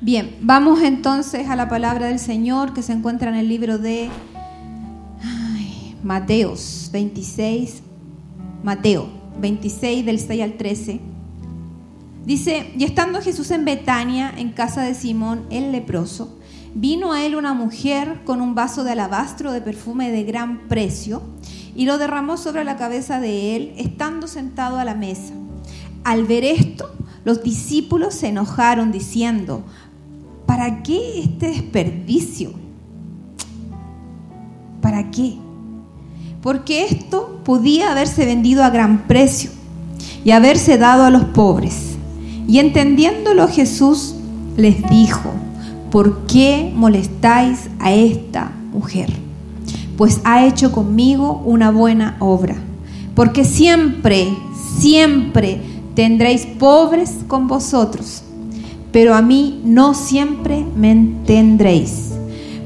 Bien, vamos entonces a la palabra del Señor que se encuentra en el libro de Mateos 26, Mateo 26 del 6 al 13. Dice, y estando Jesús en Betania, en casa de Simón el leproso, vino a él una mujer con un vaso de alabastro de perfume de gran precio y lo derramó sobre la cabeza de él, estando sentado a la mesa. Al ver esto, los discípulos se enojaron diciendo, ¿para qué este desperdicio? ¿Para qué? Porque esto podía haberse vendido a gran precio y haberse dado a los pobres. Y entendiéndolo Jesús les dijo, ¿por qué molestáis a esta mujer? Pues ha hecho conmigo una buena obra. Porque siempre, siempre tendréis pobres con vosotros pero a mí no siempre me entendréis.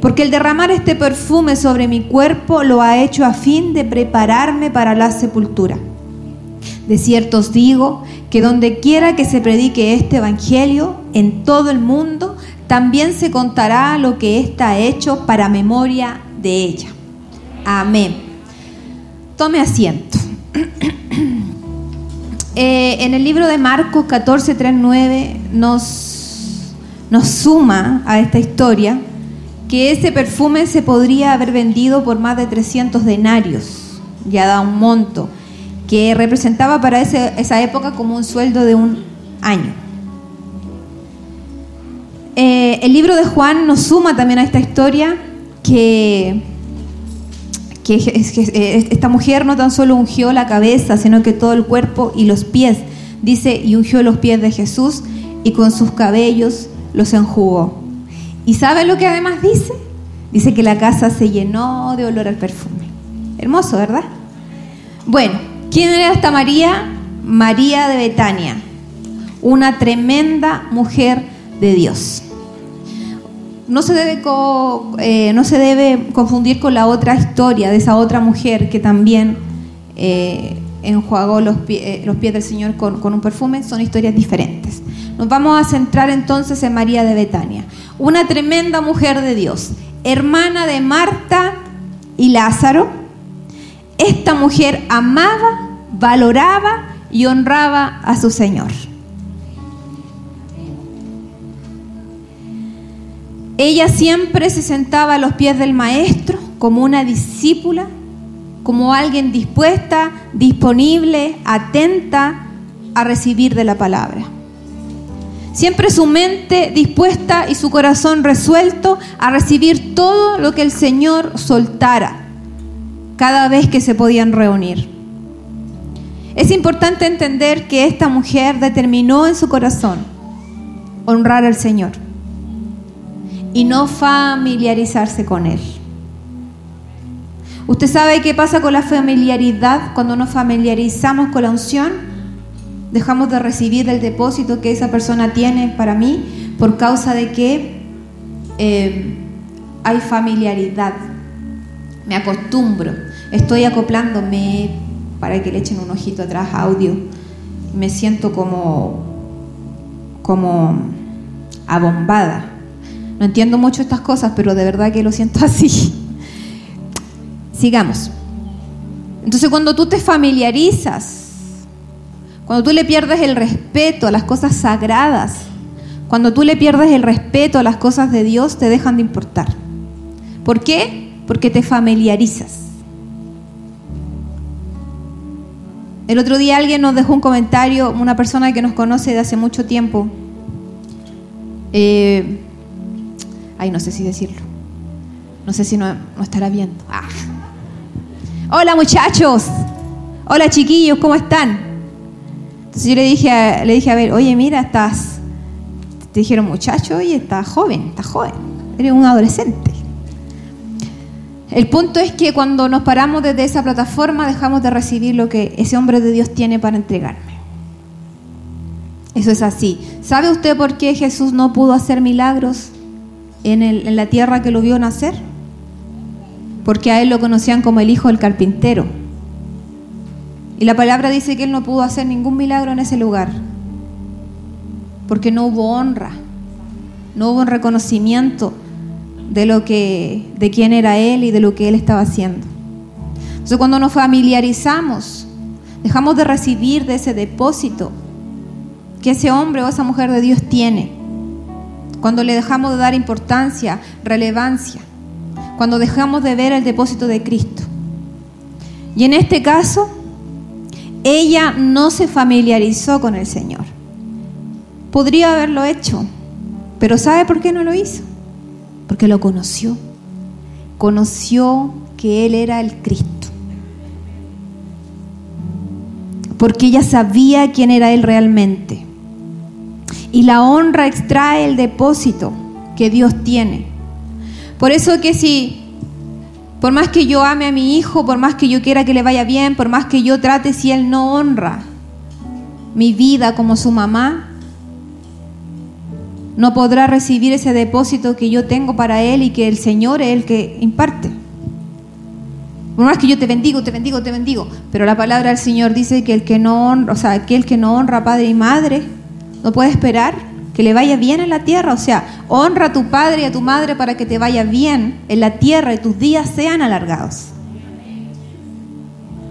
Porque el derramar este perfume sobre mi cuerpo lo ha hecho a fin de prepararme para la sepultura. De cierto os digo que donde quiera que se predique este evangelio en todo el mundo, también se contará lo que está hecho para memoria de ella. Amén. Tome asiento. Eh, en el libro de Marcos 14, 3, 9 nos nos suma a esta historia que ese perfume se podría haber vendido por más de 300 denarios, ya da un monto, que representaba para esa época como un sueldo de un año. Eh, el libro de Juan nos suma también a esta historia que, que eh, esta mujer no tan solo ungió la cabeza, sino que todo el cuerpo y los pies. Dice, y ungió los pies de Jesús y con sus cabellos los enjugó. ¿Y sabe lo que además dice? Dice que la casa se llenó de olor al perfume. Hermoso, ¿verdad? Bueno, ¿quién era esta María? María de Betania, una tremenda mujer de Dios. No se, debe eh, no se debe confundir con la otra historia de esa otra mujer que también eh, enjuagó los, eh, los, pies del Señor con, con un perfume. Son historias diferentes. Nos vamos a centrar entonces en María de Betania, una tremenda mujer de Dios, hermana de Marta y Lázaro. Esta mujer amaba, valoraba y honraba a su Señor. Ella siempre se sentaba a los pies del maestro como una discípula, como alguien dispuesta, disponible, atenta a recibir de la palabra. Siempre su mente dispuesta y su corazón resuelto a recibir todo lo que el Señor soltara cada vez que se podían reunir. Es importante entender que esta mujer determinó en su corazón honrar al Señor y no familiarizarse con Él. ¿Usted sabe qué pasa con la familiaridad cuando nos familiarizamos con la unción? dejamos de recibir el depósito que esa persona tiene para mí por causa de que eh, hay familiaridad. Me acostumbro, estoy acoplándome para que le echen un ojito atrás audio. Me siento como, como abombada. No entiendo mucho estas cosas, pero de verdad que lo siento así. Sigamos. Entonces cuando tú te familiarizas cuando tú le pierdes el respeto a las cosas sagradas, cuando tú le pierdes el respeto a las cosas de Dios, te dejan de importar. ¿Por qué? Porque te familiarizas. El otro día alguien nos dejó un comentario, una persona que nos conoce de hace mucho tiempo. Eh, ay, no sé si decirlo. No sé si no, estará viendo. Ah. Hola muchachos. Hola chiquillos, ¿cómo están? Entonces yo le dije, a, le dije, a ver, oye, mira, estás, te dijeron muchacho, oye, estás joven, estás joven, eres un adolescente. El punto es que cuando nos paramos desde esa plataforma dejamos de recibir lo que ese hombre de Dios tiene para entregarme. Eso es así. ¿Sabe usted por qué Jesús no pudo hacer milagros en, en la tierra que lo vio nacer? Porque a él lo conocían como el hijo del carpintero. Y la palabra dice que él no pudo hacer ningún milagro en ese lugar, porque no hubo honra. no hubo un reconocimiento de lo que de quién era él y de lo que él estaba haciendo. Entonces cuando nos familiarizamos, dejamos de recibir de ese depósito que ese hombre o esa mujer de Dios tiene. Cuando le dejamos de dar importancia, relevancia, cuando dejamos de ver el depósito de Cristo. Y en este caso, ella no se familiarizó con el Señor. Podría haberlo hecho, pero ¿sabe por qué no lo hizo? Porque lo conoció. Conoció que Él era el Cristo. Porque ella sabía quién era Él realmente. Y la honra extrae el depósito que Dios tiene. Por eso que si por más que yo ame a mi hijo, por más que yo quiera que le vaya bien, por más que yo trate si él no honra mi vida como su mamá, no podrá recibir ese depósito que yo tengo para él y que el Señor es el que imparte. Por más que yo te bendigo, te bendigo, te bendigo, pero la palabra del Señor dice que el que no honra, o sea, aquel que no honra padre y madre, no puede esperar que le vaya bien en la tierra. O sea, honra a tu padre y a tu madre para que te vaya bien en la tierra y tus días sean alargados.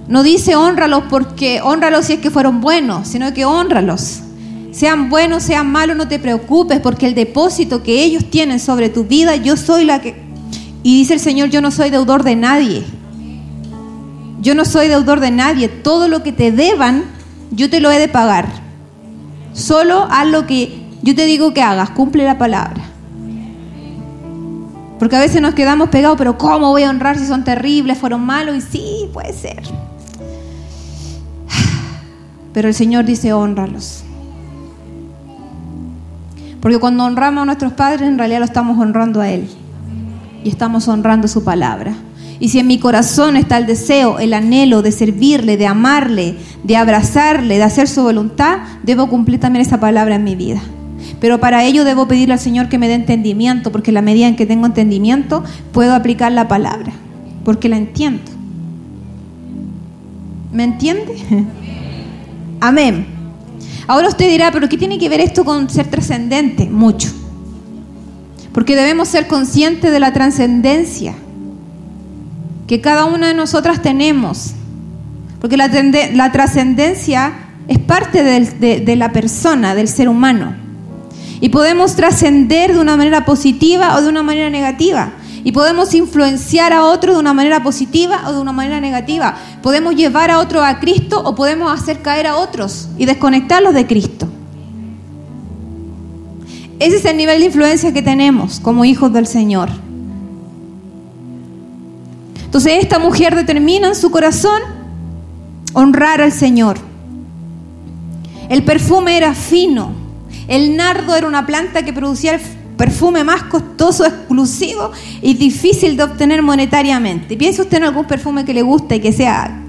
No dice honralos porque honralos si es que fueron buenos, sino que honralos. Sean buenos, sean malos, no te preocupes porque el depósito que ellos tienen sobre tu vida, yo soy la que... Y dice el Señor, yo no soy deudor de nadie. Yo no soy deudor de nadie. Todo lo que te deban, yo te lo he de pagar. Solo haz lo que yo te digo que hagas, cumple la palabra. Porque a veces nos quedamos pegados, pero ¿cómo voy a honrar si son terribles, fueron malos? Y sí, puede ser. Pero el Señor dice, honralos. Porque cuando honramos a nuestros padres, en realidad lo estamos honrando a Él. Y estamos honrando su palabra. Y si en mi corazón está el deseo, el anhelo de servirle, de amarle, de abrazarle, de hacer su voluntad, debo cumplir también esa palabra en mi vida. Pero para ello debo pedirle al Señor que me dé entendimiento, porque la medida en que tengo entendimiento puedo aplicar la palabra, porque la entiendo. ¿Me entiende? Amén. Ahora usted dirá, pero ¿qué tiene que ver esto con ser trascendente? Mucho. Porque debemos ser conscientes de la trascendencia que cada una de nosotras tenemos. Porque la, trascendencia es parte de la persona, del ser humano. Y podemos trascender de una manera positiva o de una manera negativa. Y podemos influenciar a otro de una manera positiva o de una manera negativa. Podemos llevar a otro a Cristo o podemos hacer caer a otros y desconectarlos de Cristo. Ese es el nivel de influencia que tenemos como hijos del Señor. Entonces esta mujer determina en su corazón honrar al Señor. El perfume era fino, el nardo era una planta que producía el perfume más costoso, exclusivo y difícil de obtener monetariamente. Piensa usted en algún perfume que le guste y que sea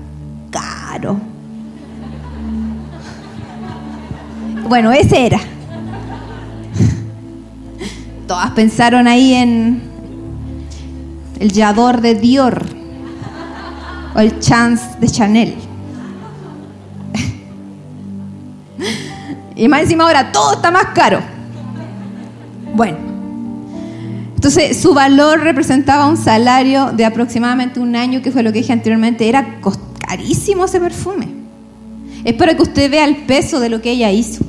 caro. Bueno, ese era. Todas pensaron ahí en el Yador de Dior o el Chance de Chanel. Y más encima ahora todo está más caro. Bueno, entonces su valor representaba un salario de aproximadamente un año, que fue lo que dije anteriormente, era carísimo ese perfume. Es para que usted vea el peso de lo que ella hizo.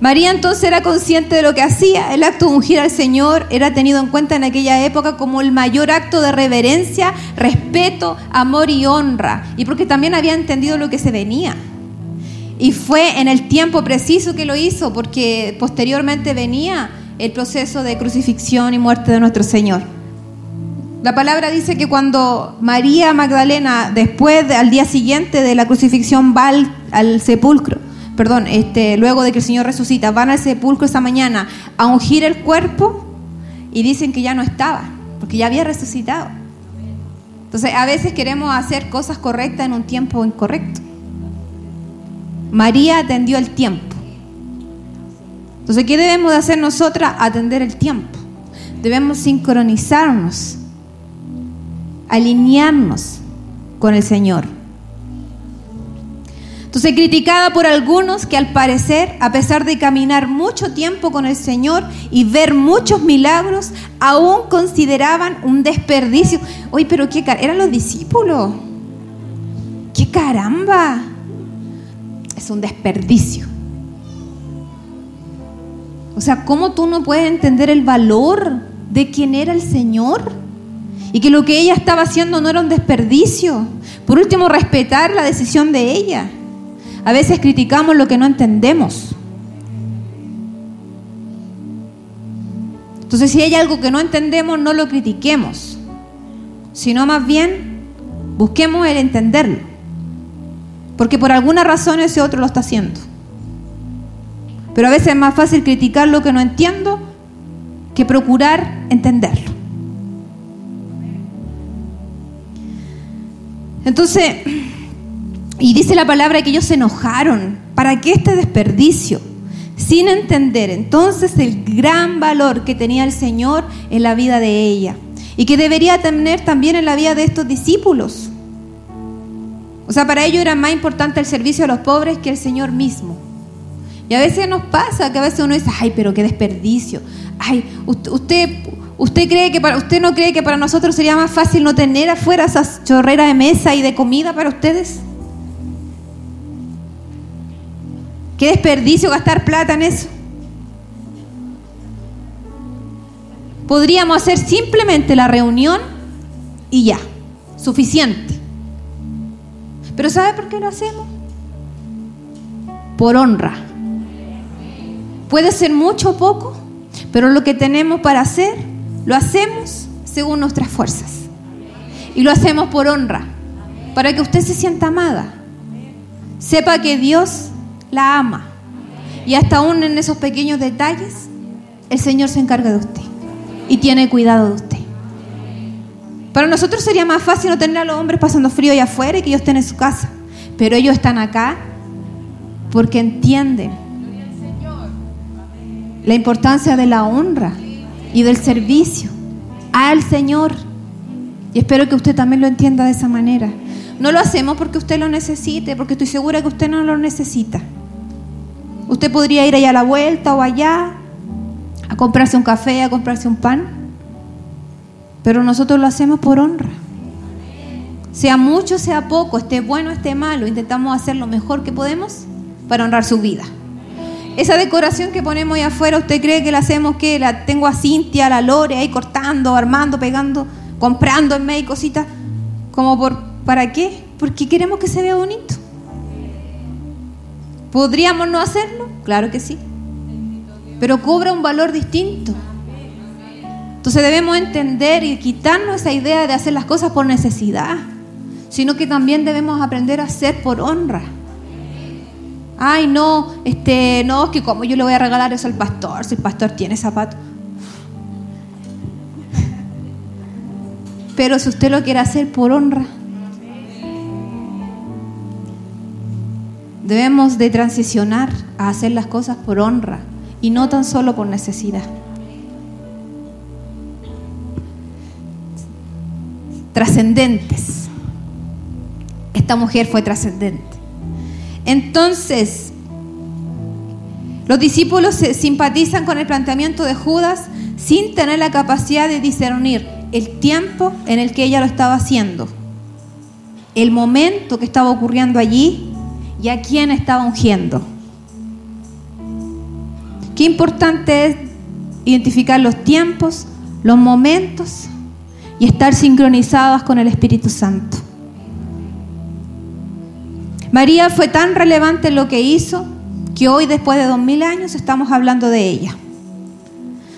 María entonces era consciente de lo que hacía. El acto de ungir al Señor era tenido en cuenta en aquella época como el mayor acto de reverencia, respeto, amor y honra. Y porque también había entendido lo que se venía. Y fue en el tiempo preciso que lo hizo, porque posteriormente venía el proceso de crucifixión y muerte de nuestro Señor. La palabra dice que cuando María Magdalena, después, al día siguiente de la crucifixión, va al, sepulcro, perdón, este, luego de que el Señor resucita, van al sepulcro esa mañana a ungir el cuerpo y dicen que ya no estaba, porque ya había resucitado. Entonces, a veces queremos hacer cosas correctas en un tiempo incorrecto. María atendió el tiempo. Entonces, ¿qué debemos de hacer nosotras? Atender el tiempo. Debemos sincronizarnos, alinearnos con el Señor. Entonces, criticada por algunos que al parecer, a pesar de caminar mucho tiempo con el Señor y ver muchos milagros, aún consideraban un desperdicio. Oye, pero qué eran los discípulos. ¡Qué caramba! Es un desperdicio. O sea, ¿cómo tú no puedes entender el valor de quién era el Señor? Y que lo que ella estaba haciendo no era un desperdicio. Por último, respetar la decisión de ella. A veces criticamos lo que no entendemos. Entonces, si hay algo que no entendemos, no lo critiquemos, sino más bien busquemos el entenderlo. Porque por alguna razón ese otro lo está haciendo. Pero a veces es más fácil criticar lo que no entiendo que procurar entenderlo. Entonces, y dice la palabra que ellos se enojaron. ¿Para qué este desperdicio? Sin entender entonces el gran valor que tenía el Señor en la vida de ella y que debería tener también en la vida de estos discípulos. O sea, para ellos era más importante el servicio a los pobres que el Señor mismo. Y a veces nos pasa que a veces uno dice, ay, pero qué desperdicio. Ay, usted, usted, cree que para, usted no cree que para nosotros sería más fácil no tener afuera esas chorreras de mesa y de comida para ustedes. Qué desperdicio gastar plata en eso. Podríamos hacer simplemente la reunión y ya, suficiente. Pero ¿sabe por qué lo hacemos? Por honra. Puede ser mucho o poco, pero lo que tenemos para hacer, lo hacemos según nuestras fuerzas. Y lo hacemos por honra, para que usted se sienta amada. Sepa que Dios la ama. Y hasta aún en esos pequeños detalles, el Señor se encarga de usted y tiene cuidado de usted. Para nosotros sería más fácil no tener a los hombres pasando frío allá afuera y que ellos estén en su casa. Pero ellos están acá porque entienden la importancia de la honra y del servicio al Señor. Y espero que usted también lo entienda de esa manera. No lo hacemos porque usted lo necesite, porque estoy segura que usted no lo necesita. Usted podría ir allá a la vuelta o allá a comprarse un café, a comprarse un pan, pero nosotros lo hacemos por honra. Sea mucho, sea poco, esté bueno, esté malo, intentamos hacer lo mejor que podemos para honrar su vida. Esa decoración que ponemos ahí afuera, ¿usted cree que la hacemos que la tengo a Cintia, a la Lore ahí cortando, armando, pegando, comprando en medio cositas? ¿Como por para qué? Porque queremos que se vea bonito. ¿Podríamos no hacerlo? Claro que sí. Pero cobra un valor distinto. Entonces debemos entender y quitarnos esa idea de hacer las cosas por necesidad, sino que también debemos aprender a hacer por honra. Ay, no, este, no, que como yo le voy a regalar eso al pastor, si el pastor tiene zapatos. Pero si usted lo quiere hacer por honra, Debemos de transicionar a hacer las cosas por honra y no tan solo por necesidad. Trascendentes. Esta mujer fue trascendente. Entonces, los discípulos se simpatizan con el planteamiento de Judas sin tener la capacidad de discernir el tiempo en el que ella lo estaba haciendo, el momento que estaba ocurriendo allí y a quién estaba ungiendo. Qué importante es identificar los tiempos, los momentos y estar sincronizados con el Espíritu Santo. María fue tan relevante en lo que hizo que hoy, después de dos mil años, estamos hablando de ella.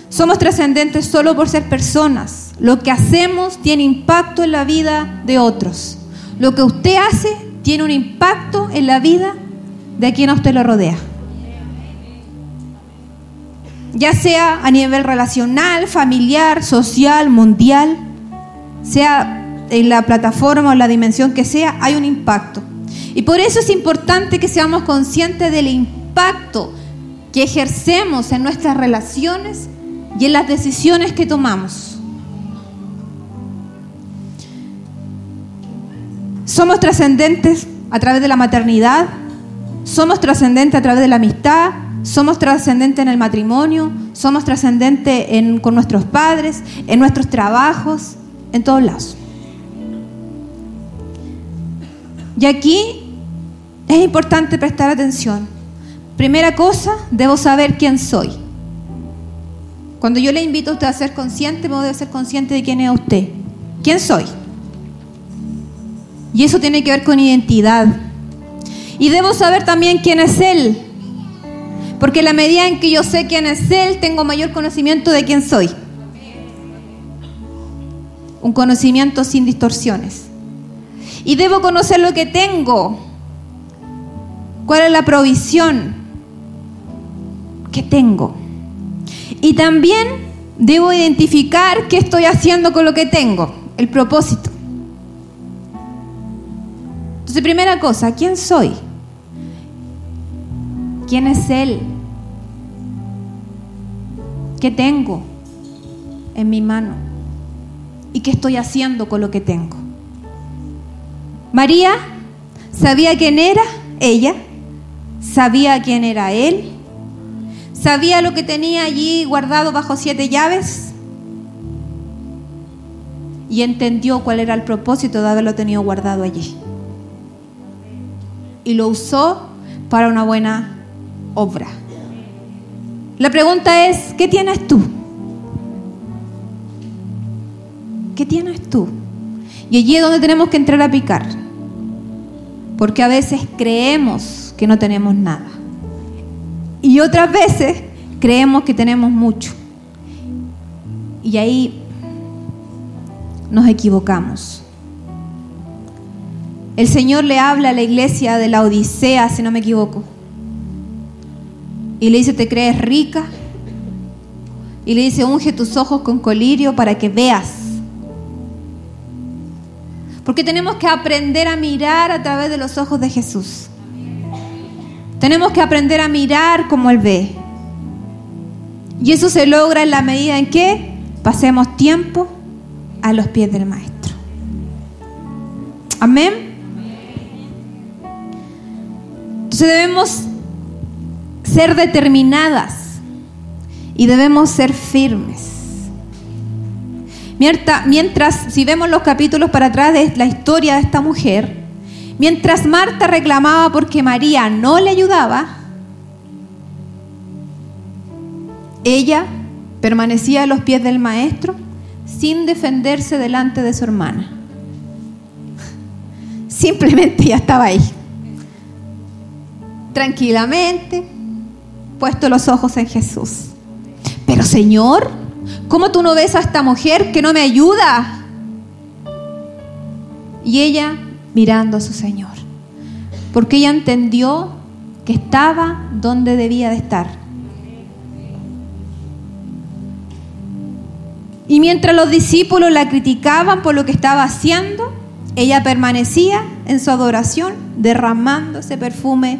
Somos trascendentes solo por ser personas. Lo que hacemos tiene impacto en la vida de otros. Lo que usted hace tiene un impacto en la vida de quien a usted lo rodea. Ya sea a nivel relacional, familiar, social, mundial, sea en la plataforma o la dimensión que sea, hay un impacto. Y por eso es importante que seamos conscientes del impacto que ejercemos en nuestras relaciones y en las decisiones que tomamos. Somos trascendentes a través de la maternidad, somos trascendentes a través de la amistad, somos trascendentes en el matrimonio, somos trascendentes con nuestros padres, en nuestros trabajos, en todos lados. Y aquí es importante prestar atención. Primera cosa, debo saber quién soy. Cuando yo le invito a usted a ser consciente, me debe ser consciente de quién es usted. ¿Quién soy? Y eso tiene que ver con identidad. Y debo saber también quién es Él. Porque la medida en que yo sé quién es Él, tengo mayor conocimiento de quién soy. Un conocimiento sin distorsiones. Y debo conocer lo que tengo. ¿Cuál es la provisión que tengo? Y también debo identificar qué estoy haciendo con lo que tengo, el propósito. Entonces, primera cosa, ¿quién soy? ¿Quién es Él? ¿Qué tengo en mi mano? ¿Y qué estoy haciendo con lo que tengo? María sabía quién era ella, sabía quién era Él ¿Sabía lo que tenía allí guardado bajo siete llaves? Y entendió cuál era el propósito de haberlo tenido guardado allí. Y lo usó para una buena obra. La pregunta es, ¿qué tienes tú? ¿Qué tienes tú? Y allí es donde tenemos que entrar a picar. Porque a veces creemos que no tenemos nada. Y otras veces creemos que tenemos mucho. Y ahí nos equivocamos. El Señor le habla a la iglesia de la Odisea, si no me equivoco. Y le dice, ¿te crees rica? Y le dice, unge tus ojos con colirio para que veas. Porque tenemos que aprender a mirar a través de los ojos de Jesús. Tenemos que aprender a mirar como Él ve. Y eso se logra en la medida en que pasemos tiempo a los pies del Maestro. Amén. Entonces debemos ser determinadas y debemos ser firmes. Mientras, si vemos los capítulos para atrás de la historia de esta mujer, Mientras Marta reclamaba porque María no le ayudaba, ella permanecía a los pies del maestro sin defenderse delante de su hermana. Simplemente ya estaba ahí. Tranquilamente, puesto los ojos en Jesús. Pero Señor, ¿cómo tú no ves a esta mujer que no me ayuda? Y ella mirando a su Señor. Porque ella entendió que estaba donde debía de estar. Y mientras los discípulos la criticaban por lo que estaba haciendo, ella permanecía en su adoración, derramando ese perfume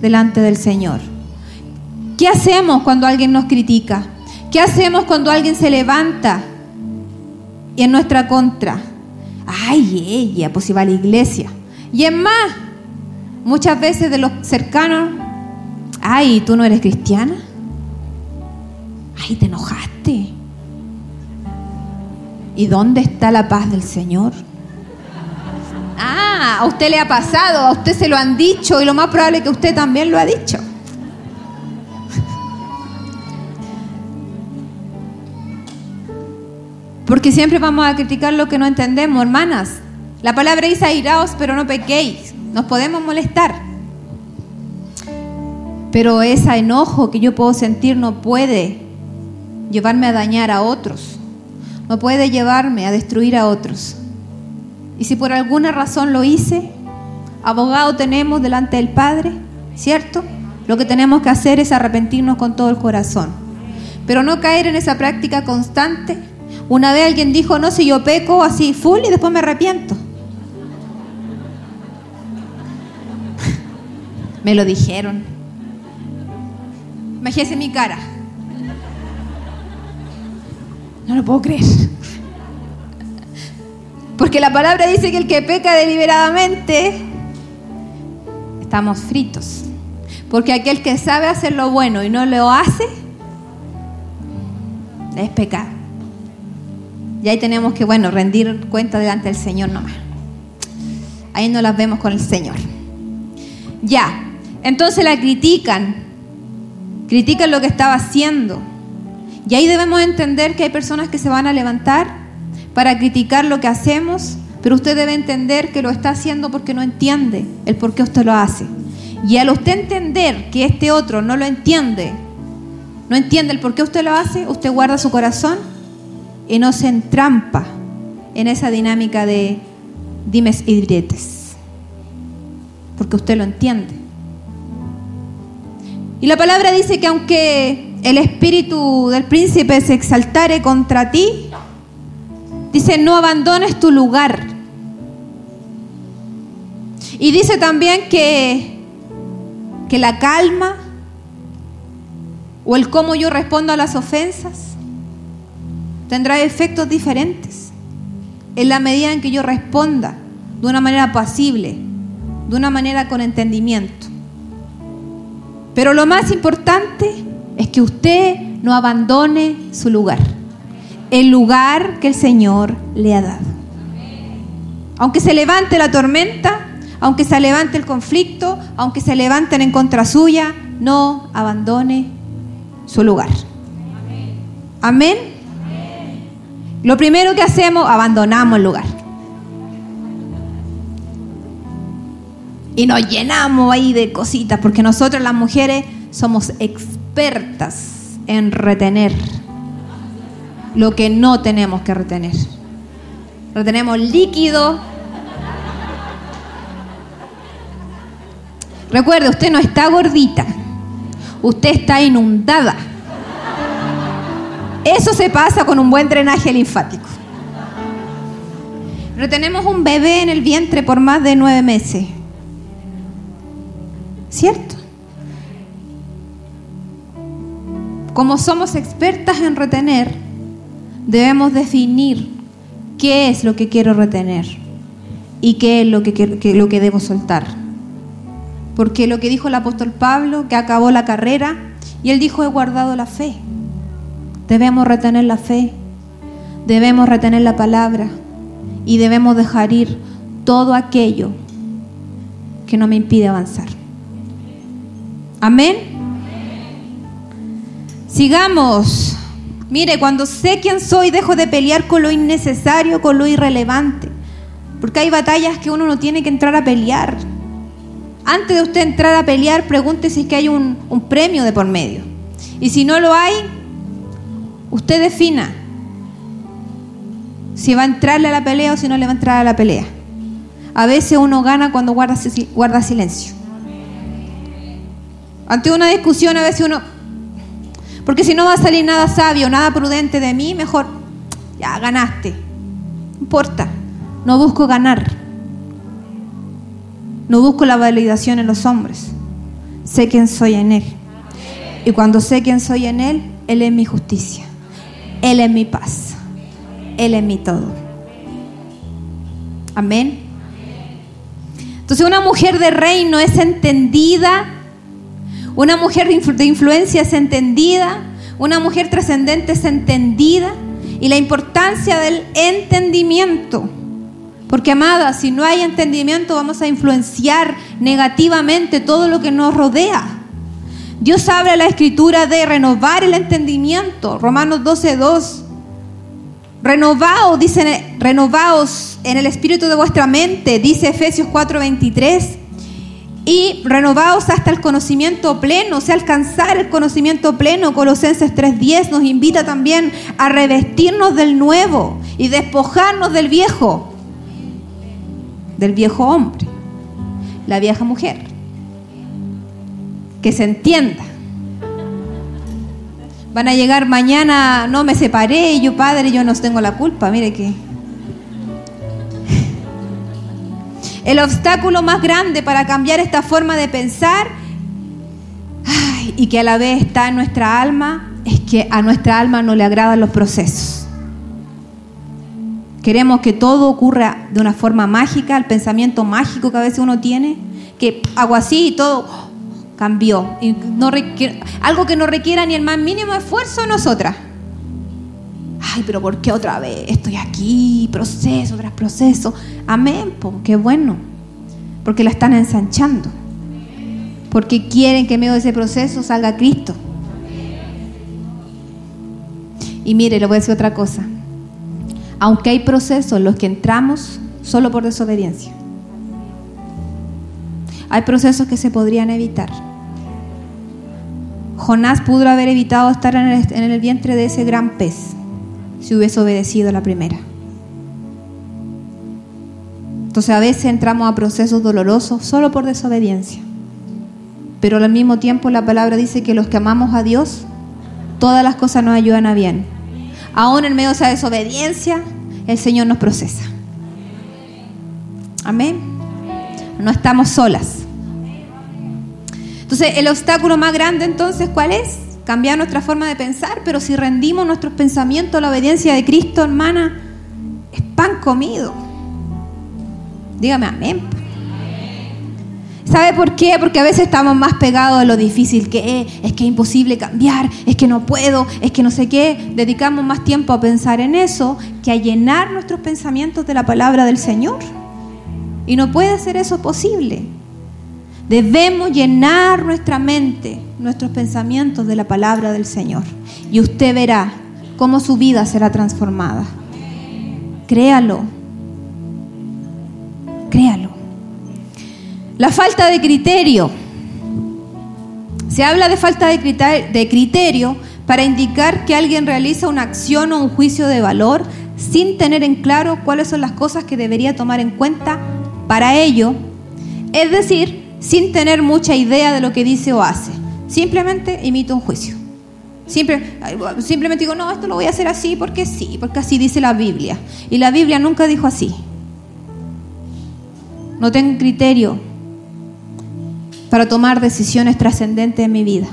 delante del Señor. ¿Qué hacemos cuando alguien nos critica? ¿Qué hacemos cuando alguien se levanta y en nuestra contra? ay, ella, pues iba a la iglesia. Y es más, muchas veces de los cercanos, ay, ¿tú no eres cristiana? Ay, te enojaste. ¿Y dónde está la paz del Señor? Ah, a usted le ha pasado, a usted se lo han dicho y lo más probable es que usted también lo ha dicho. Porque siempre vamos a criticar lo que no entendemos, hermanas. La palabra dice airaos, pero no pequéis. Nos podemos molestar. Pero ese enojo que yo puedo sentir no puede llevarme a dañar a otros. No puede llevarme a destruir a otros. Y si por alguna razón lo hice, abogado tenemos delante del Padre, ¿cierto? Lo que tenemos que hacer es arrepentirnos con todo el corazón. Pero no caer en esa práctica constante una vez alguien dijo, no, si yo peco así full y después me arrepiento. me lo dijeron. Imagínese mi cara. No lo puedo creer. Porque la palabra dice que el que peca deliberadamente, estamos fritos. Porque aquel que sabe hacer lo bueno y no lo hace, es pecado. Y ahí tenemos que, bueno, rendir cuenta delante del Señor nomás. Ahí no las vemos con el Señor. Ya, entonces la critican, critican lo que estaba haciendo. Y ahí debemos entender que hay personas que se van a levantar para criticar lo que hacemos, pero usted debe entender que lo está haciendo porque no entiende el por qué usted lo hace. Y al usted entender que este otro no lo entiende, no entiende el por qué usted lo hace, usted guarda su corazón y no se entrampa en esa dinámica de dimes y diretes, porque usted lo entiende. Y la palabra dice que aunque el espíritu del príncipe se exaltare contra ti, dice, no abandones tu lugar. Y dice también que, que la calma o el cómo yo respondo a las ofensas tendrá efectos diferentes en la medida en que yo responda de una manera pasible, de una manera con entendimiento. Pero lo más importante es que usted no abandone su lugar, el lugar que el Señor le ha dado. Aunque se levante la tormenta, aunque se levante el conflicto, aunque se levanten en contra suya, no abandone su lugar. Amén. Lo primero que hacemos, abandonamos el lugar. y nos llenamos ahí de cositas, porque nosotros las mujeres somos expertas en retener lo que no tenemos que retener. Retenemos líquido. Recuerde, usted no está gordita, usted está inundada. Eso se pasa con un buen drenaje linfático. Retenemos un bebé en el vientre por más de nueve meses. ¿Cierto? Como somos expertas en retener, debemos definir qué es lo que quiero retener y qué es lo que, lo que debo soltar. Porque lo que dijo el apóstol Pablo, que acabó la carrera, y él dijo, he guardado la fe. Debemos retener la fe, debemos retener la palabra y debemos dejar ir todo aquello que no me impide avanzar. Amén. Sigamos. Mire, cuando sé quién soy, dejo de pelear con lo innecesario, con lo irrelevante. Porque hay batallas que uno no tiene que entrar a pelear. Antes de usted entrar a pelear, pregunte si es que hay un, un premio de por medio. Y si no lo hay, usted defina si va a entrarle a la pelea o si no le va a entrar a la pelea. A veces uno gana cuando guarda, silencio. Ante una discusión a veces uno, porque si no va a salir nada sabio, nada prudente de mí, mejor, ya ganaste. No importa, no busco ganar. No busco la validación en los hombres. Sé quién soy en Él. Y cuando sé quién soy en Él, Él es mi justicia. Él es mi paz. Él es mi todo. Amén. Entonces una mujer de reino es entendida una mujer de influencia es entendida, una mujer trascendente es entendida y la importancia del entendimiento. Porque amada, si no hay entendimiento vamos a influenciar negativamente todo lo que nos rodea. Dios habla en la escritura de renovar el entendimiento. Romanos 12:2. Renovaos, dice, renovaos en el espíritu de vuestra mente, dice Efesios 4:23 y renovados hasta el conocimiento pleno, o sea, alcanzar el conocimiento pleno. Colosenses 3:10 nos invita también a revestirnos del nuevo y despojarnos del viejo, del viejo hombre, la vieja mujer. Que se entienda. Van a llegar mañana, no me separé, yo padre, yo no tengo la culpa, mire que El obstáculo más grande para cambiar esta forma de pensar y que a la vez está en nuestra alma es que a nuestra alma no le agradan los procesos. Queremos que todo ocurra de una forma mágica, el pensamiento mágico que a veces uno tiene, que hago así y todo cambió. Y algo que no requiera ni el más mínimo esfuerzo en nosotras. Ay, pero ¿por qué otra vez? Estoy aquí, proceso tras proceso. Amén, po, qué bueno. Porque la están ensanchando. Porque quieren que en medio de ese proceso salga Cristo. Y mire, le voy a decir otra cosa. Aunque hay procesos en los que entramos solo por desobediencia. Hay procesos que se podrían evitar. Jonás pudo haber evitado estar en el, vientre de ese gran pez si hubiese obedecido a la primera. Entonces a veces entramos a procesos dolorosos solo por desobediencia. Pero al mismo tiempo la palabra dice que los que amamos a Dios, todas las cosas nos ayudan a bien. Aún en medio de esa desobediencia, el Señor nos procesa. Amén. No estamos solas. Entonces, el obstáculo más grande entonces, ¿cuál es? Cambiar nuestra forma de pensar, pero si rendimos nuestros pensamientos a la obediencia de Cristo, hermana, es pan comido. Dígame amén. ¿Sabe por qué? Porque a veces estamos más pegados a lo difícil que es, es que es imposible cambiar, es que no puedo, es que no sé qué. Dedicamos más tiempo a pensar en eso que a llenar nuestros pensamientos de la palabra del Señor. Y no puede ser eso posible. Debemos llenar nuestra mente, nuestros pensamientos de la palabra del Señor. Y usted verá cómo su vida será transformada. Créalo. Créalo. La falta de criterio. Se habla de falta de criterio para indicar que alguien realiza una acción o un juicio de valor sin tener en claro cuáles son las cosas que debería tomar en cuenta para ello, es decir, sin tener mucha idea de lo que dice o hace. Simplemente imito un juicio. simplemente digo, no, esto lo voy a hacer así porque sí, porque así dice la Biblia. Y la Biblia nunca dijo así. No tengo criterio para tomar decisiones trascendentes en mi vida.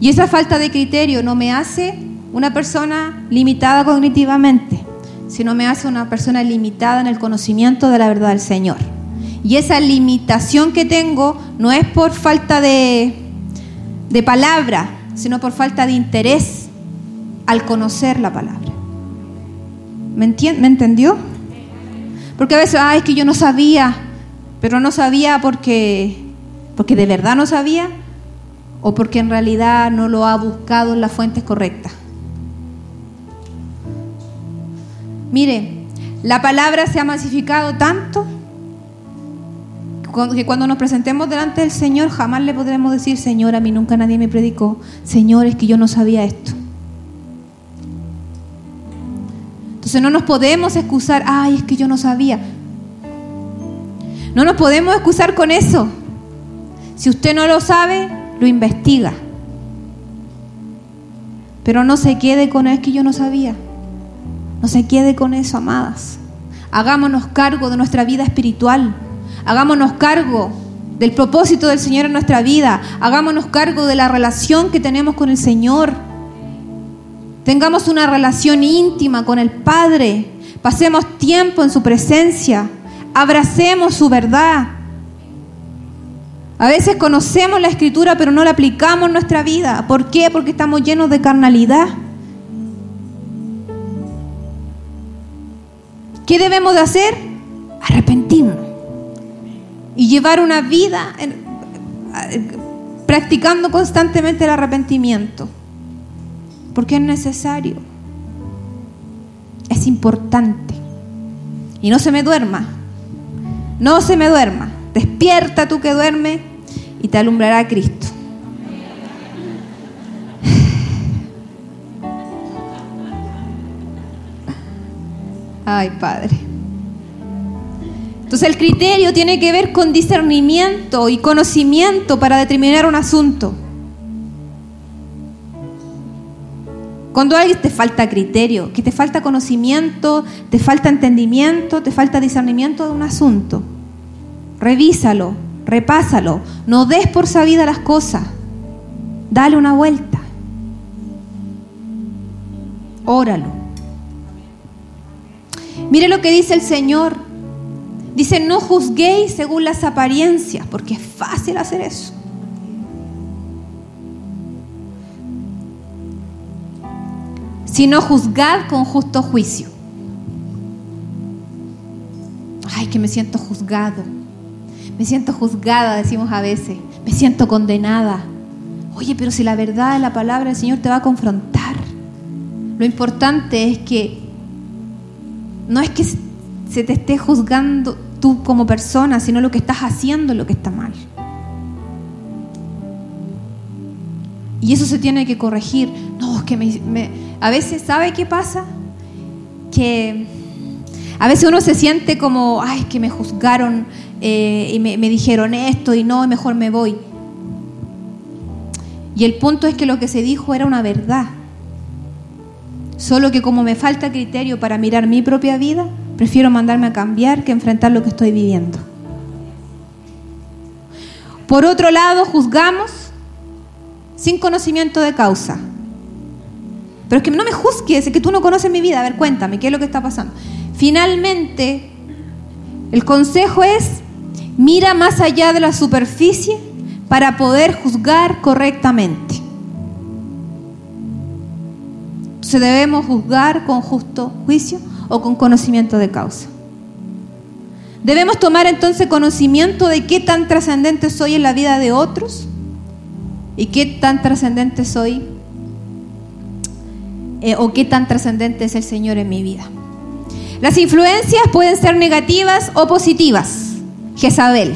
Y esa falta de criterio no me hace una persona limitada cognitivamente, sino me hace una persona limitada en el conocimiento de la verdad del Señor. Y esa limitación que tengo no es por falta de, de palabra, sino por falta de interés al conocer la palabra. ¿Me, ¿Me entendió? Porque a veces, ah, es que yo no sabía, pero no sabía porque, porque de verdad no sabía o porque en realidad no lo ha buscado en las fuentes correctas. Mire, la palabra se ha masificado tanto que cuando nos presentemos delante del Señor jamás le podremos decir, Señor, a mí nunca nadie me predicó, Señor, es que yo no sabía esto. Entonces no nos podemos excusar, ay, es que yo no sabía. No nos podemos excusar con eso. Si usted no lo sabe, lo investiga. Pero no se quede con, es que yo no sabía. No se quede con eso, amadas. Hagámonos cargo de nuestra vida espiritual. Hagámonos cargo del propósito del Señor en nuestra vida. Hagámonos cargo de la relación que tenemos con el Señor. Tengamos una relación íntima con el Padre. Pasemos tiempo en su presencia. Abracemos su verdad. A veces conocemos la escritura pero no la aplicamos en nuestra vida. ¿Por qué? Porque estamos llenos de carnalidad. ¿Qué debemos de hacer? Arrepentirnos. Y llevar una vida practicando constantemente el arrepentimiento. Porque es necesario. Es importante. Y no se me duerma. No se me duerma. Despierta tú que duerme y te alumbrará Cristo. Ay, Padre. Entonces el criterio tiene que ver con discernimiento y conocimiento para determinar un asunto. Cuando a alguien te falta criterio, que te falta conocimiento, te falta entendimiento, te falta discernimiento de un asunto, revísalo, repásalo, no des por sabida las cosas, dale una vuelta, óralo. Mire lo que dice el Señor. Dice, no juzguéis según las apariencias, porque es fácil hacer eso. Sino juzgad con justo juicio. Ay, que me siento juzgado. Me siento juzgada, decimos a veces. Me siento condenada. Oye, pero si la verdad de la palabra del Señor te va a confrontar. Lo importante es que no es que se te esté juzgando tú como persona, sino lo que estás haciendo lo que está mal. Y eso se tiene que corregir. No, es que me, a veces, ¿sabe qué pasa? Que a veces uno se siente como, ay, que me juzgaron eh, y me, dijeron esto y no, mejor me voy. Y el punto es que lo que se dijo era una verdad. Solo que como me falta criterio para mirar mi propia vida, prefiero mandarme a cambiar que enfrentar lo que estoy viviendo. Por otro lado, juzgamos sin conocimiento de causa. Pero es que no me juzgues, es que tú no conoces mi vida. A ver, cuéntame, ¿qué es lo que está pasando? Finalmente, el consejo es, mira más allá de la superficie para poder juzgar correctamente. Entonces debemos juzgar con justo juicio o con conocimiento de causa. Debemos tomar entonces conocimiento de qué tan trascendente soy en la vida de otros y qué tan trascendente soy eh, o qué tan trascendente es el Señor en mi vida. Las influencias pueden ser negativas o positivas. Jezabel,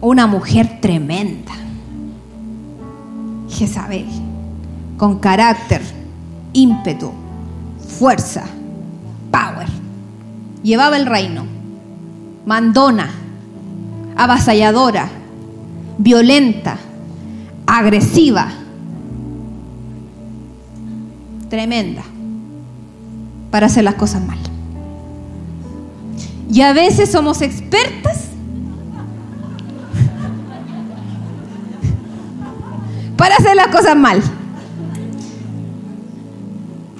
una mujer tremenda. Jezabel, con carácter, ímpetu, fuerza, power. Llevaba el reino. Mandona, avasalladora, violenta, agresiva, tremenda, para hacer las cosas mal. Y a veces somos expertas para hacer las cosas mal.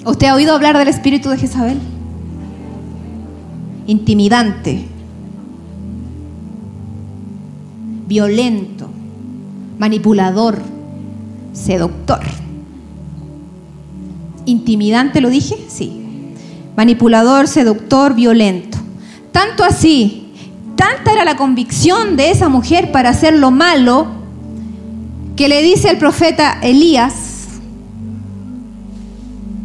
¿Usted ha oído hablar del espíritu de Jezabel? Intimidante, violento, manipulador, seductor. Intimidante, ¿lo dije? Sí. Manipulador, seductor, violento. Tanto así, tanta era la convicción de esa mujer para hacer lo malo, que le dice el profeta Elías,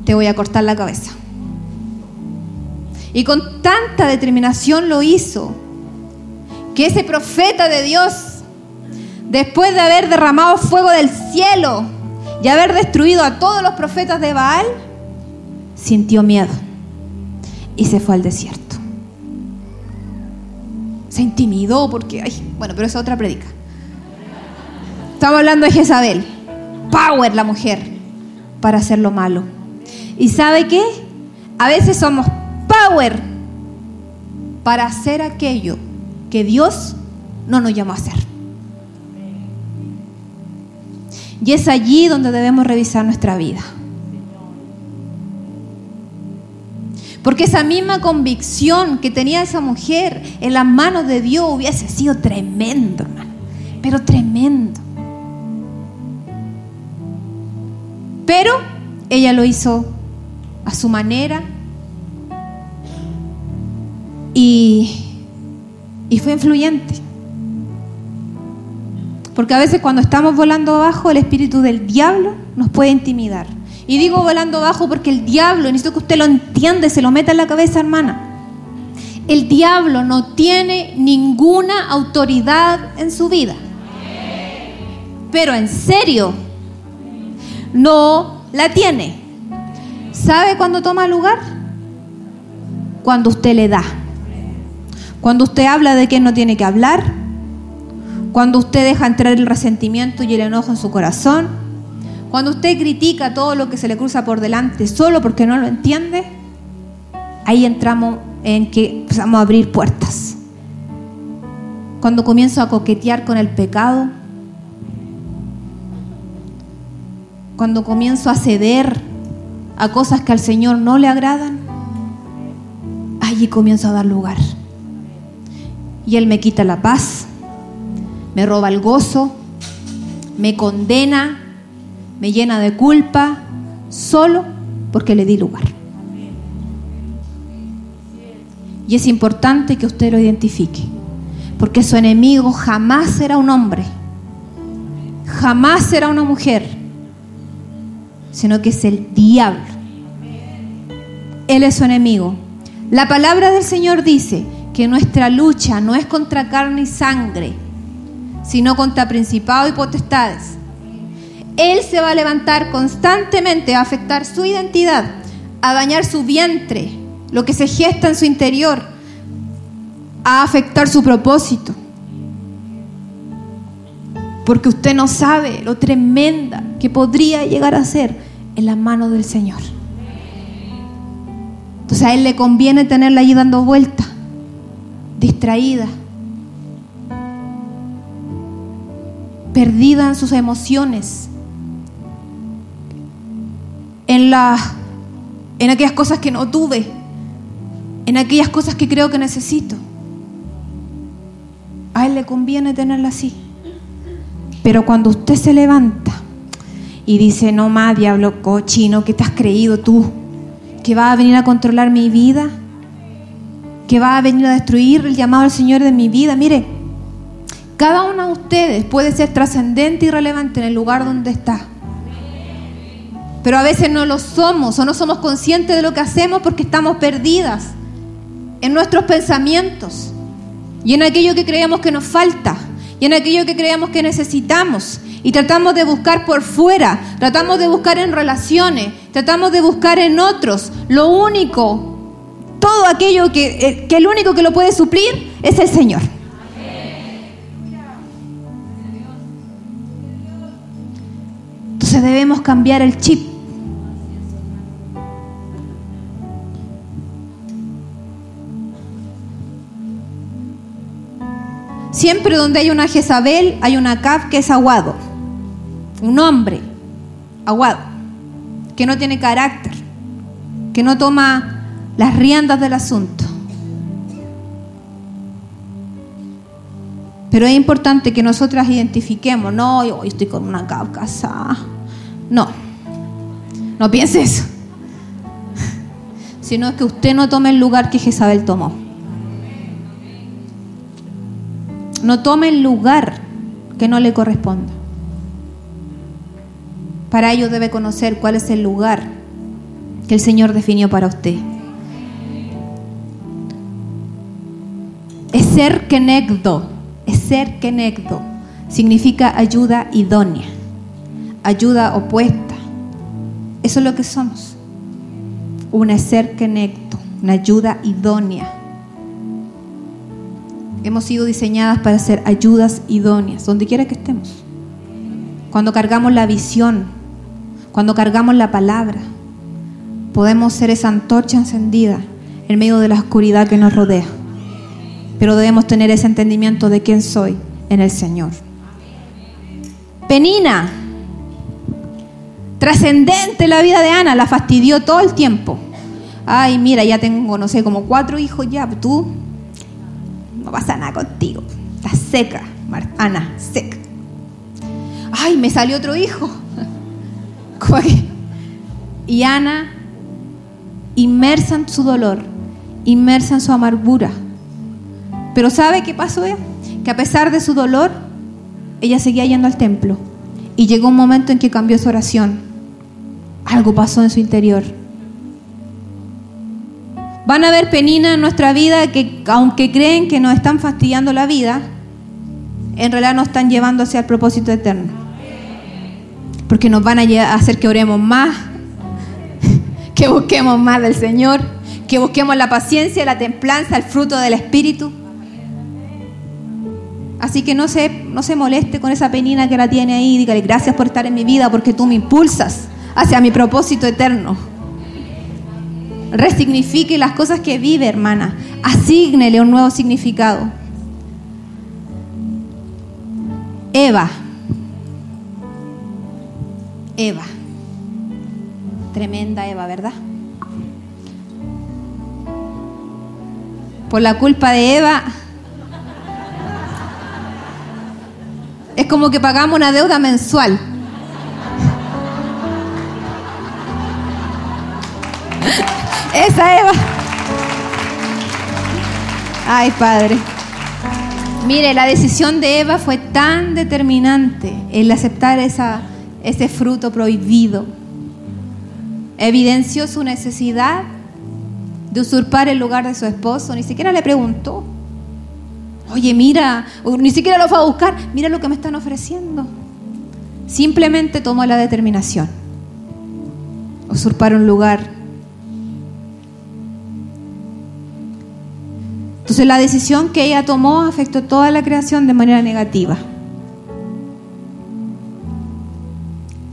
te voy a cortar la cabeza. Y con tanta determinación lo hizo, que ese profeta de Dios después de haber derramado fuego del cielo y haber destruido a todos los profetas de Baal, sintió miedo y se fue al desierto. Se intimidó porque, ay, bueno, pero es otra predica. Estamos hablando de Jezabel, power la mujer para hacer lo malo. ¿Y sabe qué? A veces somos power para hacer aquello que Dios no nos llamó a hacer. Y es allí donde debemos revisar nuestra vida. Porque esa misma convicción que tenía esa mujer en las manos de Dios hubiese sido tremendo, hermano. Pero tremendo. Pero ella lo hizo a su manera y, y fue influyente. Porque a veces cuando estamos volando abajo, el espíritu del diablo nos puede intimidar. Y digo volando abajo porque el diablo, necesito que usted lo entienda, se lo meta en la cabeza, hermana. El diablo no tiene ninguna autoridad en su vida. Pero en serio, no la tiene. ¿Sabe cuándo toma lugar? Cuando usted le da. Cuando usted habla de que no tiene que hablar, cuando usted deja entrar el resentimiento y el enojo en su corazón, cuando usted critica todo lo que se le cruza por delante solo porque no lo entiende, ahí entramos en que empezamos a abrir puertas. Cuando comienzo a coquetear con el pecado, cuando comienzo a ceder a cosas que al Señor no le agradan, allí comienzo a dar lugar. Y Él me quita la paz, me roba el gozo, me condena, me llena de culpa, solo porque le di lugar. Y es importante que usted lo identifique, porque su enemigo jamás será un hombre, jamás será una mujer, sino que es el diablo. Él es su enemigo. La palabra del Señor dice que nuestra lucha no es contra carne y sangre, sino contra principados y potestades. Él se va a levantar constantemente a afectar su identidad, a dañar su vientre, lo que se gesta en su interior, a afectar su propósito. Porque usted no sabe lo tremenda que podría llegar a ser en las manos del Señor. Entonces a Él le conviene tenerla allí dando vueltas, distraída, perdida en sus emociones, en, en aquellas cosas que no tuve, en aquellas cosas que creo que necesito. A Él le conviene tenerla así. Pero cuando usted se levanta y dice, no más, diablo cochino, ¿qué te has creído tú? ¿Que va a venir a controlar mi vida? ¿Que va a venir a destruir el llamado del Señor de mi vida? Mire, cada uno de ustedes puede ser trascendente y relevante en el lugar donde está. Pero a veces no lo somos o no somos conscientes de lo que hacemos porque estamos perdidas en nuestros pensamientos y en aquello que creemos que nos falta y en aquello que creemos que necesitamos. Y tratamos de buscar por fuera, tratamos de buscar en relaciones, tratamos de buscar en otros. Lo único, todo aquello que, eh, que el único que lo puede suplir es el Señor. Entonces debemos cambiar el chip. Siempre donde hay una Jezabel hay una Acab que es aguado. Un hombre aguado, que no tiene carácter, que no toma las riendas del asunto. Pero es importante que nosotras identifiquemos, no, yo estoy con una casada. No, no piense eso. Sino es que usted no tome el lugar que Jezabel tomó. No tome el lugar que no le corresponda. Para ello debe conocer cuál es el lugar que el Señor definió para usted. Ser kenegdo, ser kenegdo, significa ayuda idónea, ayuda opuesta. Eso es lo que somos. Un ser kenegdo, una ayuda idónea. Hemos sido diseñadas para ser ayudas idóneas, donde quiera que estemos. Cuando cargamos la visión, cuando cargamos la palabra, podemos ser esa antorcha encendida en medio de la oscuridad que nos rodea. Pero debemos tener ese entendimiento de quién soy en el Señor. Penina, trascendente la vida de Ana, la fastidió todo el tiempo. Ay, mira, ya tengo, no sé, como cuatro hijos ya, tú no pasa nada contigo. Estás seca, Ana, seca. Ay, me salió otro hijo. Y Ana, inmersa en su dolor, inmersa en su amargura. Pero ¿sabe qué pasó? Que a pesar de su dolor, ella seguía yendo al templo. Y llegó un momento en que cambió su oración. Algo pasó en su interior Van a ver peninas en nuestra vida que aunque creen que nos están fastidiando la vida, en realidad nos están llevando hacia el propósito eterno. Porque nos van a hacer que oremos más, que busquemos más del Señor, que busquemos la paciencia, la templanza, el fruto del Espíritu. Así que no se, no se moleste con esa penina que la tiene ahí. Dígale, gracias por estar en mi vida porque tú me impulsas hacia mi propósito eterno. Resignifique las cosas que vive, hermana. Asígnele un nuevo significado. Eva. Eva. Tremenda Eva, ¿verdad? Por la culpa de Eva, es como que pagamos una deuda mensual. Esa Eva. Ay, Padre. Mire, la decisión de Eva fue tan determinante el aceptar esa, ese fruto prohibido. Evidenció su necesidad de usurpar el lugar de su esposo. Ni siquiera le preguntó. Oye, mira, ni siquiera lo fue a buscar. Mira lo que me están ofreciendo. Simplemente tomó la determinación. Usurpar un lugar Entonces la decisión que ella tomó afectó toda la creación de manera negativa.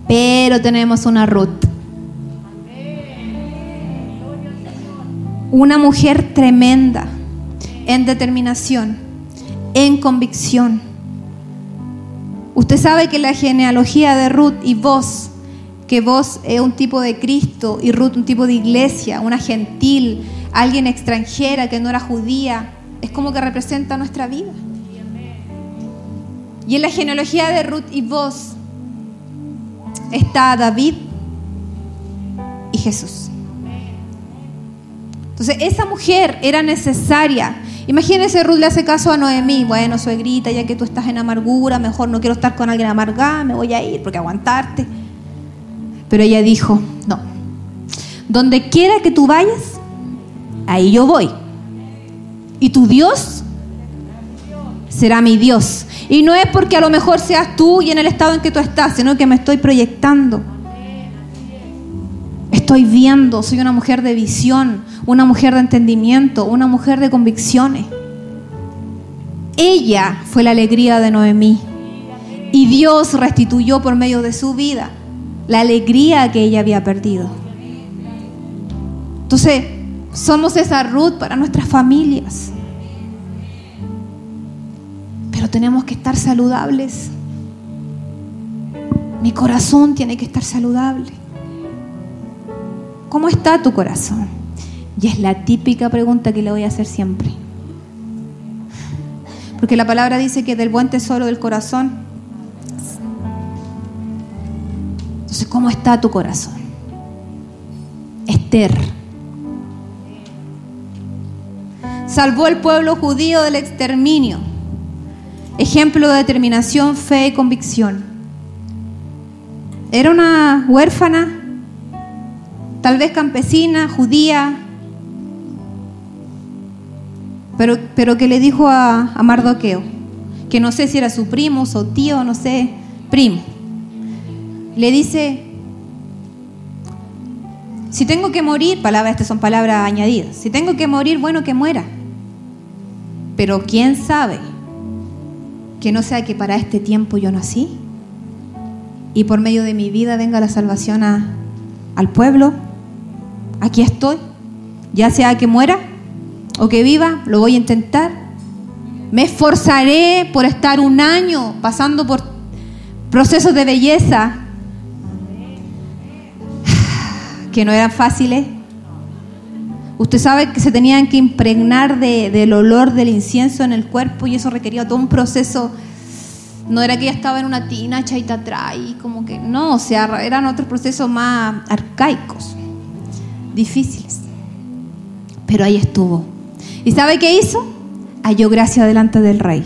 Pero tenemos una Ruth. Una mujer tremenda en determinación, en convicción. Usted sabe que la genealogía de Ruth y vos, que vos es un tipo de Cristo y Ruth un tipo de iglesia, una gentil, alguien extranjera que no era judía, es como que representa nuestra vida. Y en la genealogía de Ruth y vos está David y Jesús. Entonces, esa mujer era necesaria. Imagínese, Ruth le hace caso a Noemí. Bueno, suegrita, ya que tú estás en amargura, mejor no quiero estar con alguien amargada, me voy a ir porque aguantarte. Pero ella dijo, no, donde quiera que tú vayas, ahí yo voy. Y tu Dios será mi Dios. Y no es porque a lo mejor seas tú y en el estado en que tú estás, sino que me estoy proyectando. Estoy viendo, soy una mujer de visión, una mujer de entendimiento, una mujer de convicciones. Ella fue la alegría de Noemí. Y Dios restituyó por medio de su vida la alegría que ella había perdido. Entonces, somos esa Ruth para nuestras familias. Pero tenemos que estar saludables. Mi corazón tiene que estar saludable. ¿Cómo está tu corazón? Y es la típica pregunta que le voy a hacer siempre. Porque la palabra dice que del buen tesoro del corazón. Entonces, ¿cómo está tu corazón? Esther salvó al pueblo judío del exterminio. Ejemplo de determinación, fe y convicción. Era una huérfana, tal vez campesina, judía, pero, pero que le dijo a, a Mardoqueo, que no sé si era su primo, su tío, no sé, primo. Le dice, si tengo que morir, palabras, estas son palabras añadidas, si tengo que morir, bueno, que muera. Pero ¿quién sabe que no sea que para este tiempo yo nací y por medio de mi vida venga la salvación al pueblo? Aquí estoy, ya sea que muera o que viva, lo voy a intentar. Me esforzaré por estar un año pasando por procesos de belleza que no eran fáciles Usted sabe que se tenían que impregnar del olor del incienso en el cuerpo y eso requería todo un proceso. No era que ella estaba en una tina chaita atrás y como que no, o sea, eran otros procesos más arcaicos, difíciles. Pero ahí estuvo. ¿Y sabe qué hizo? Halló gracia delante del rey.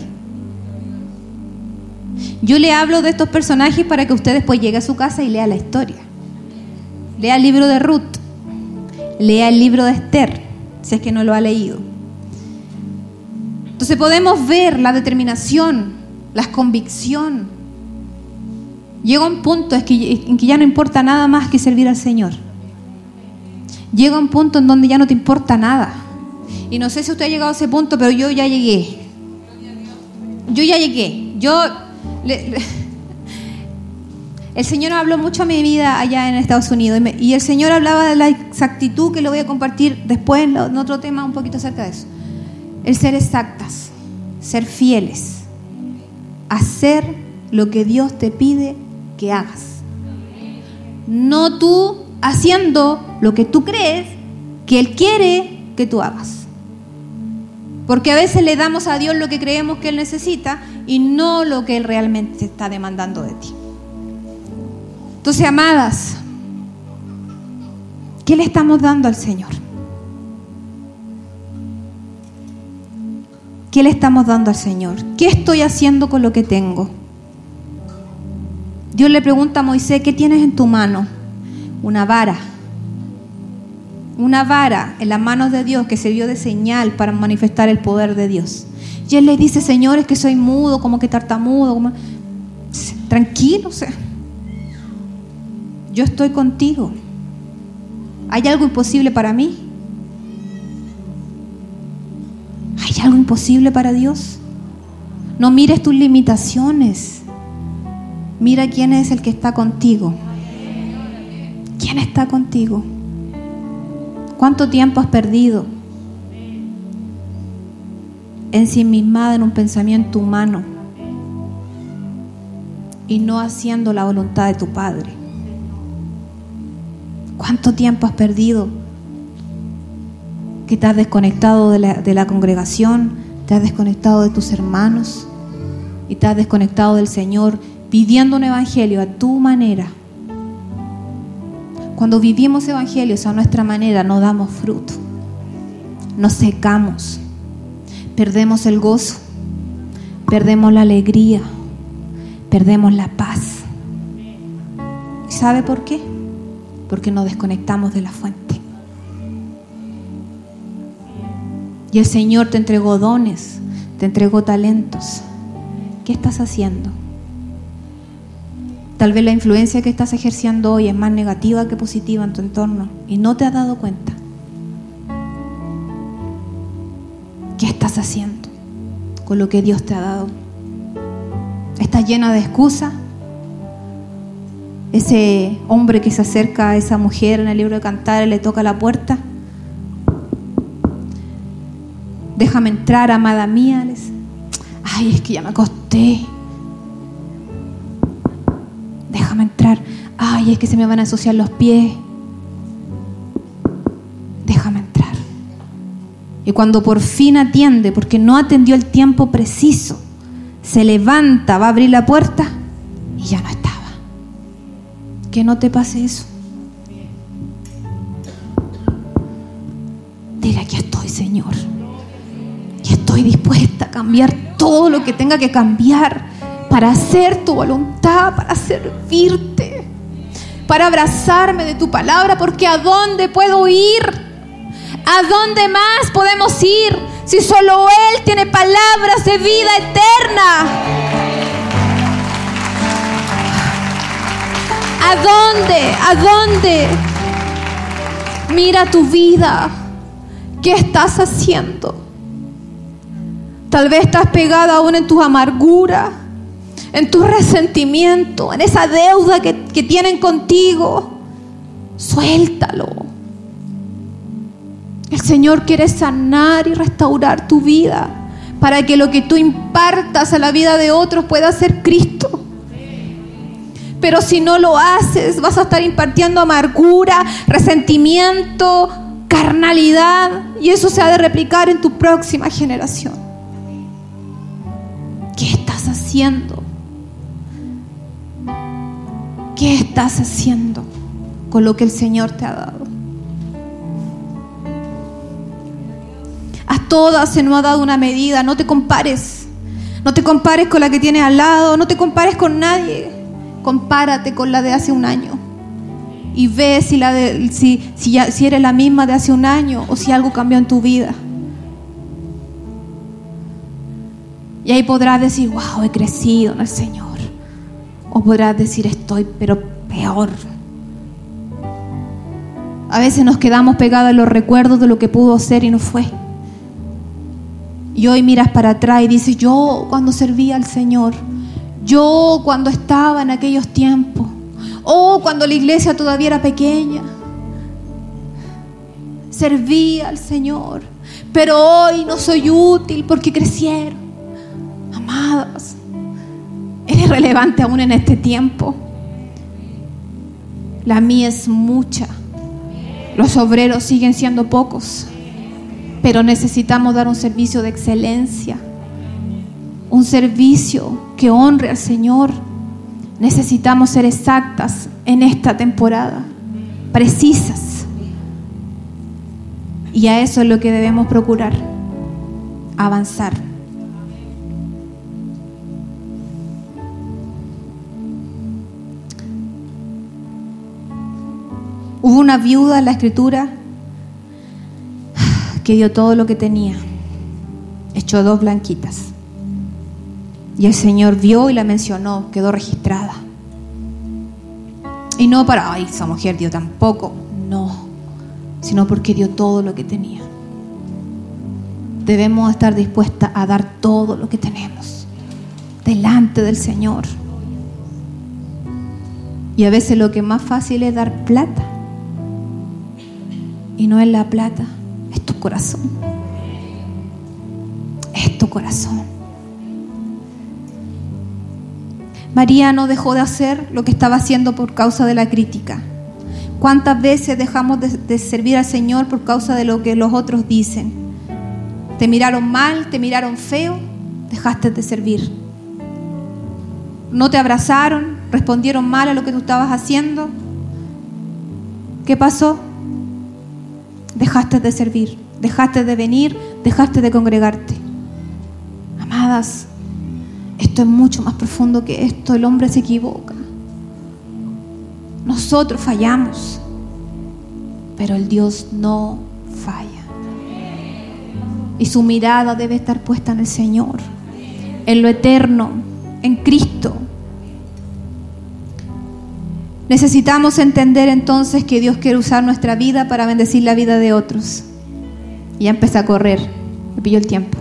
Yo le hablo de estos personajes para que usted después llegue a su casa y lea la historia. Lea el libro de Ruth lea el libro de Esther, si es que no lo ha leído. Entonces podemos ver la determinación, la convicción. Llega un punto en que ya no importa nada más que servir al Señor. Llega un punto en donde ya no te importa nada. Y no sé si usted ha llegado a ese punto, pero yo ya llegué. Yo ya llegué. Yo el Señor habló mucho a mi vida allá en Estados Unidos y, el Señor hablaba de la exactitud que lo voy a compartir después en, otro tema un poquito acerca de eso. El ser exactas, ser fieles, hacer lo que Dios te pide que hagas. No tú haciendo lo que tú crees que Él quiere que tú hagas. Porque a veces le damos a Dios lo que creemos que Él necesita y no lo que Él realmente está demandando de ti. Entonces, amadas, ¿qué le estamos dando al Señor? ¿Qué le estamos dando al Señor? ¿Qué estoy haciendo con lo que tengo? Dios le pregunta a Moisés, ¿qué tienes en tu mano? Una vara. Una vara en las manos de Dios que sirvió de señal para manifestar el poder de Dios. Y él le dice, Señor, es que soy mudo, como que tartamudo. Tranquilo, sea. Yo estoy contigo. ¿Hay algo imposible para mí? ¿Hay algo imposible para Dios? No mires tus limitaciones. Mira quién es el que está contigo. ¿Quién está contigo? ¿Cuánto tiempo has perdido? Ensimismada en un pensamiento humano y no haciendo la voluntad de tu Padre. ¿Cuánto tiempo has perdido? Que te has desconectado de la, de la congregación, te has desconectado de tus hermanos y te has desconectado del Señor viviendo un evangelio a tu manera. Cuando vivimos evangelios a nuestra manera, no damos fruto, nos secamos, perdemos el gozo, perdemos la alegría, perdemos la paz. ¿Sabe por qué? Porque nos desconectamos de la fuente. Y el Señor te entregó dones, te entregó talentos. ¿Qué estás haciendo? Tal vez la influencia que estás ejerciendo hoy es más negativa que positiva en tu entorno y no te has dado cuenta. ¿Qué estás haciendo con lo que Dios te ha dado? ¿Estás llena de excusas? Ese hombre que se acerca a esa mujer en el libro de Cantar le toca la puerta. Déjame entrar, amada mía. Ay, es que ya me acosté. Ay, es que se me van a ensuciar los pies. Déjame entrar. Y cuando por fin atiende, porque no atendió el tiempo preciso, se levanta, va a abrir la puerta y ya no estaba. Que no te pase eso. Dile, aquí estoy, Señor. Y estoy dispuesta a cambiar todo lo que tenga que cambiar para hacer tu voluntad, para servirte, para abrazarme de tu palabra, porque ¿a dónde puedo ir? ¿A dónde más podemos ir si solo Él tiene palabras de vida eterna? ¿A dónde? ¿A dónde? Mira tu vida. ¿Qué estás haciendo? Tal vez estás pegada aún en tus amarguras en tu resentimiento, en esa deuda que, que tienen contigo. Suéltalo. El Señor quiere sanar y restaurar tu vida para que lo que tú impartas a la vida de otros pueda ser Cristo. Pero si no lo haces, vas a estar impartiendo amargura, resentimiento, carnalidad, y eso se ha de replicar en tu próxima generación. ¿Qué estás haciendo? ¿Qué estás haciendo con lo que el Señor te ha dado? A todas se nos ha dado una medida, no te compares. No te compares con la que tienes al lado, no te compares con nadie. Compárate con la de hace un año. Y ve si, la de, si, si, si eres la misma de hace un año o si algo cambió en tu vida. Y ahí podrás decir, wow, he crecido en el Señor. O podrás decir, estoy, pero peor. A veces nos quedamos pegados en los recuerdos de lo que pudo ser y no fue. Y hoy miras para atrás y dices, yo cuando servía al Señor, yo cuando estaba en aquellos tiempos, o cuando la iglesia todavía era pequeña, servía al Señor, pero hoy no soy útil porque crecieron. Amadas, ¿Eres relevante aún en este tiempo? La mía es mucha. Los obreros siguen siendo pocos. Pero necesitamos dar un servicio de excelencia. Un servicio que honre al Señor. Necesitamos ser exactas en esta temporada. Precisas. Y a eso es lo que debemos procurar. Avanzar Hubo una viuda en la escritura que dio todo lo que tenía, echó dos blanquitas. Y el Señor vio y la mencionó, quedó registrada. Y no para, ay, esa mujer dio tampoco, no, sino porque dio todo lo que tenía. Debemos estar dispuestas a dar todo lo que tenemos delante del Señor. Y a veces lo que más fácil es dar plata. Y no es la plata, es tu corazón. Es tu corazón. María no dejó de hacer lo que estaba haciendo por causa de la crítica. ¿Cuántas veces dejamos de, servir al Señor por causa de lo que los otros dicen? Te miraron mal, te miraron feo, dejaste de servir. No te abrazaron, respondieron mal a lo que tú estabas haciendo. ¿Qué pasó? Dejaste de servir, dejaste de venir, dejaste de congregarte. Amadas, esto es mucho más profundo que esto. El hombre se equivoca. Nosotros fallamos, pero el Dios no falla. Y su mirada debe estar puesta en el Señor, en lo eterno, en Cristo. Necesitamos entender entonces que Dios quiere usar nuestra vida para bendecir la vida de otros. Y ya empecé a correr, me pilló el tiempo.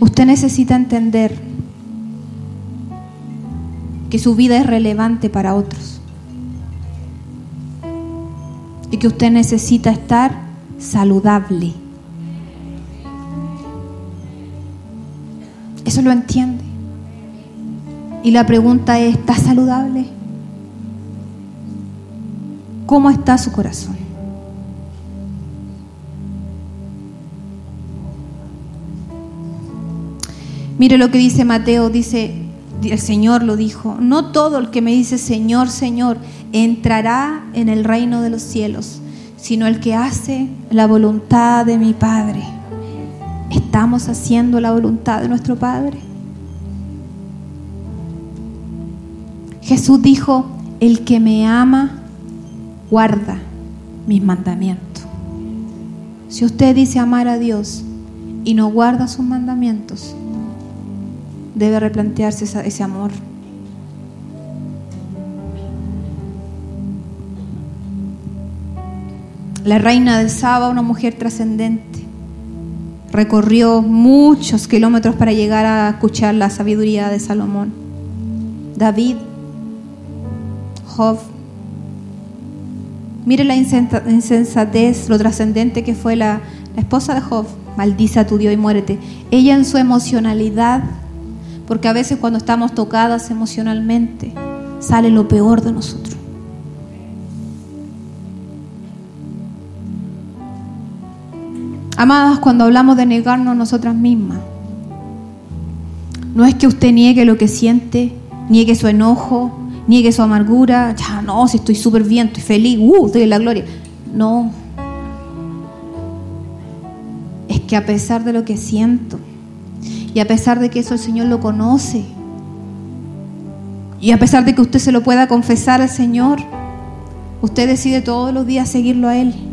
Usted necesita entender que su vida es relevante para otros y que usted necesita estar saludable. Eso lo entiende. Y la pregunta es, ¿está saludable? ¿Cómo está su corazón? Mire lo que dice Mateo, dice, el Señor lo dijo, no todo el que me dice Señor, Señor, entrará en el reino de los cielos, sino el que hace la voluntad de mi Padre. ¿Estamos haciendo la voluntad de nuestro Padre? Jesús dijo, el que me ama, guarda mis mandamientos. Si usted dice amar a Dios y no guarda sus mandamientos, debe replantearse ese amor. La reina de Saba, una mujer trascendente, recorrió muchos kilómetros para llegar a escuchar la sabiduría de Salomón. David, Job. Mire la insensatez, lo trascendente que fue la, la esposa de Job. Maldice a tu Dios y muérete. Ella en su emocionalidad porque a veces cuando estamos tocadas emocionalmente, sale lo peor de nosotros. Amadas, cuando hablamos de negarnos a nosotras mismas, no es que usted niegue lo que siente, niegue su enojo, niegue su amargura, ya no, si estoy súper bien, estoy feliz, uh, estoy en la gloria. No. Es que a pesar de lo que siento, y a pesar de que eso el Señor lo conoce, y a pesar de que usted se lo pueda confesar al Señor, usted decide todos los días seguirlo a Él.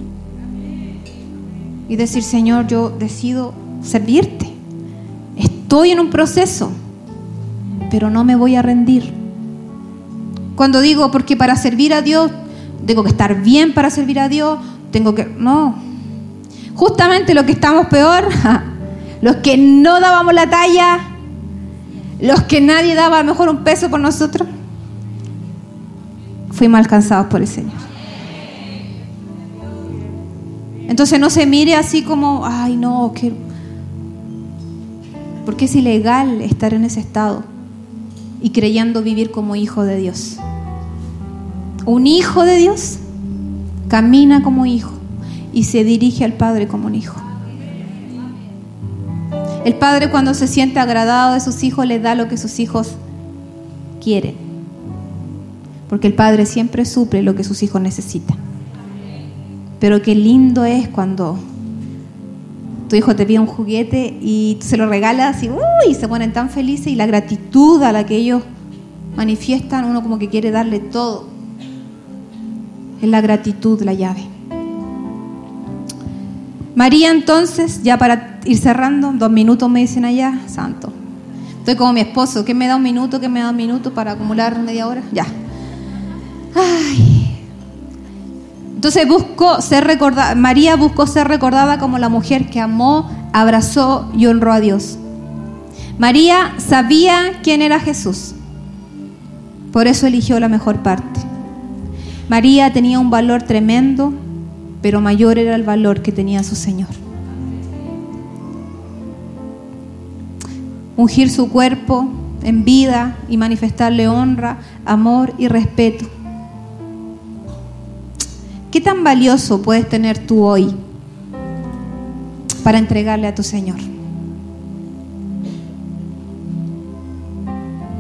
Y decir, Señor, yo decido servirte. Estoy en un proceso, pero no me voy a rendir. Cuando digo, porque para servir a Dios, tengo que estar bien para servir a Dios, tengo que... No. Justamente lo que estamos peor los que no dábamos la talla, los que nadie daba a lo mejor un peso por nosotros, fuimos alcanzados por el Señor. Entonces no se mire así como, ay no, que... porque es ilegal estar en ese estado y creyendo vivir como hijo de Dios. Un hijo de Dios camina como hijo y se dirige al Padre como un hijo. El padre cuando se siente agradado de sus hijos le da lo que sus hijos quieren. Porque el padre siempre suple lo que sus hijos necesitan. Pero qué lindo es cuando tu hijo te pide un juguete y se lo regalas y se ponen tan felices y la gratitud a la que ellos manifiestan, uno como que quiere darle todo. Es la gratitud la llave. María entonces, ya para ir cerrando, dos minutos me dicen allá, santo. Estoy como mi esposo, ¿qué me da un minuto? ¿Qué me da un minuto para acumular media hora? Ya. Ay. Entonces buscó ser recordada, María buscó ser recordada como la mujer que amó, abrazó y honró a Dios. María sabía quién era Jesús. Por eso eligió la mejor parte. María tenía un valor tremendo, pero mayor era el valor que tenía su Señor. Ungir su cuerpo en vida y manifestarle honra, amor y respeto. ¿Qué tan valioso puedes tener tú hoy para entregarle a tu Señor?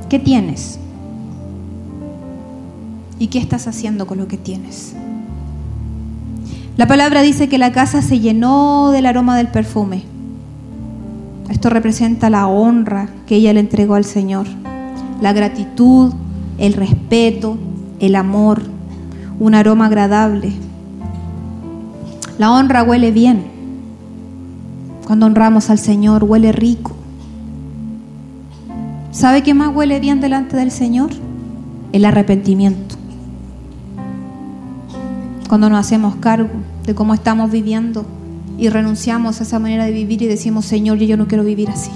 ¿Qué tienes? ¿Y qué estás haciendo con lo que tienes? La palabra dice que la casa se llenó del aroma del perfume. Esto representa la honra que ella le entregó al Señor, la gratitud, el respeto, el amor, un aroma agradable. La honra huele bien. Cuando honramos al Señor huele rico. ¿Sabe qué más huele bien delante del Señor? El arrepentimiento. Cuando nos hacemos cargo de cómo estamos viviendo y renunciamos a esa manera de vivir y decimos, Señor, yo no quiero vivir así.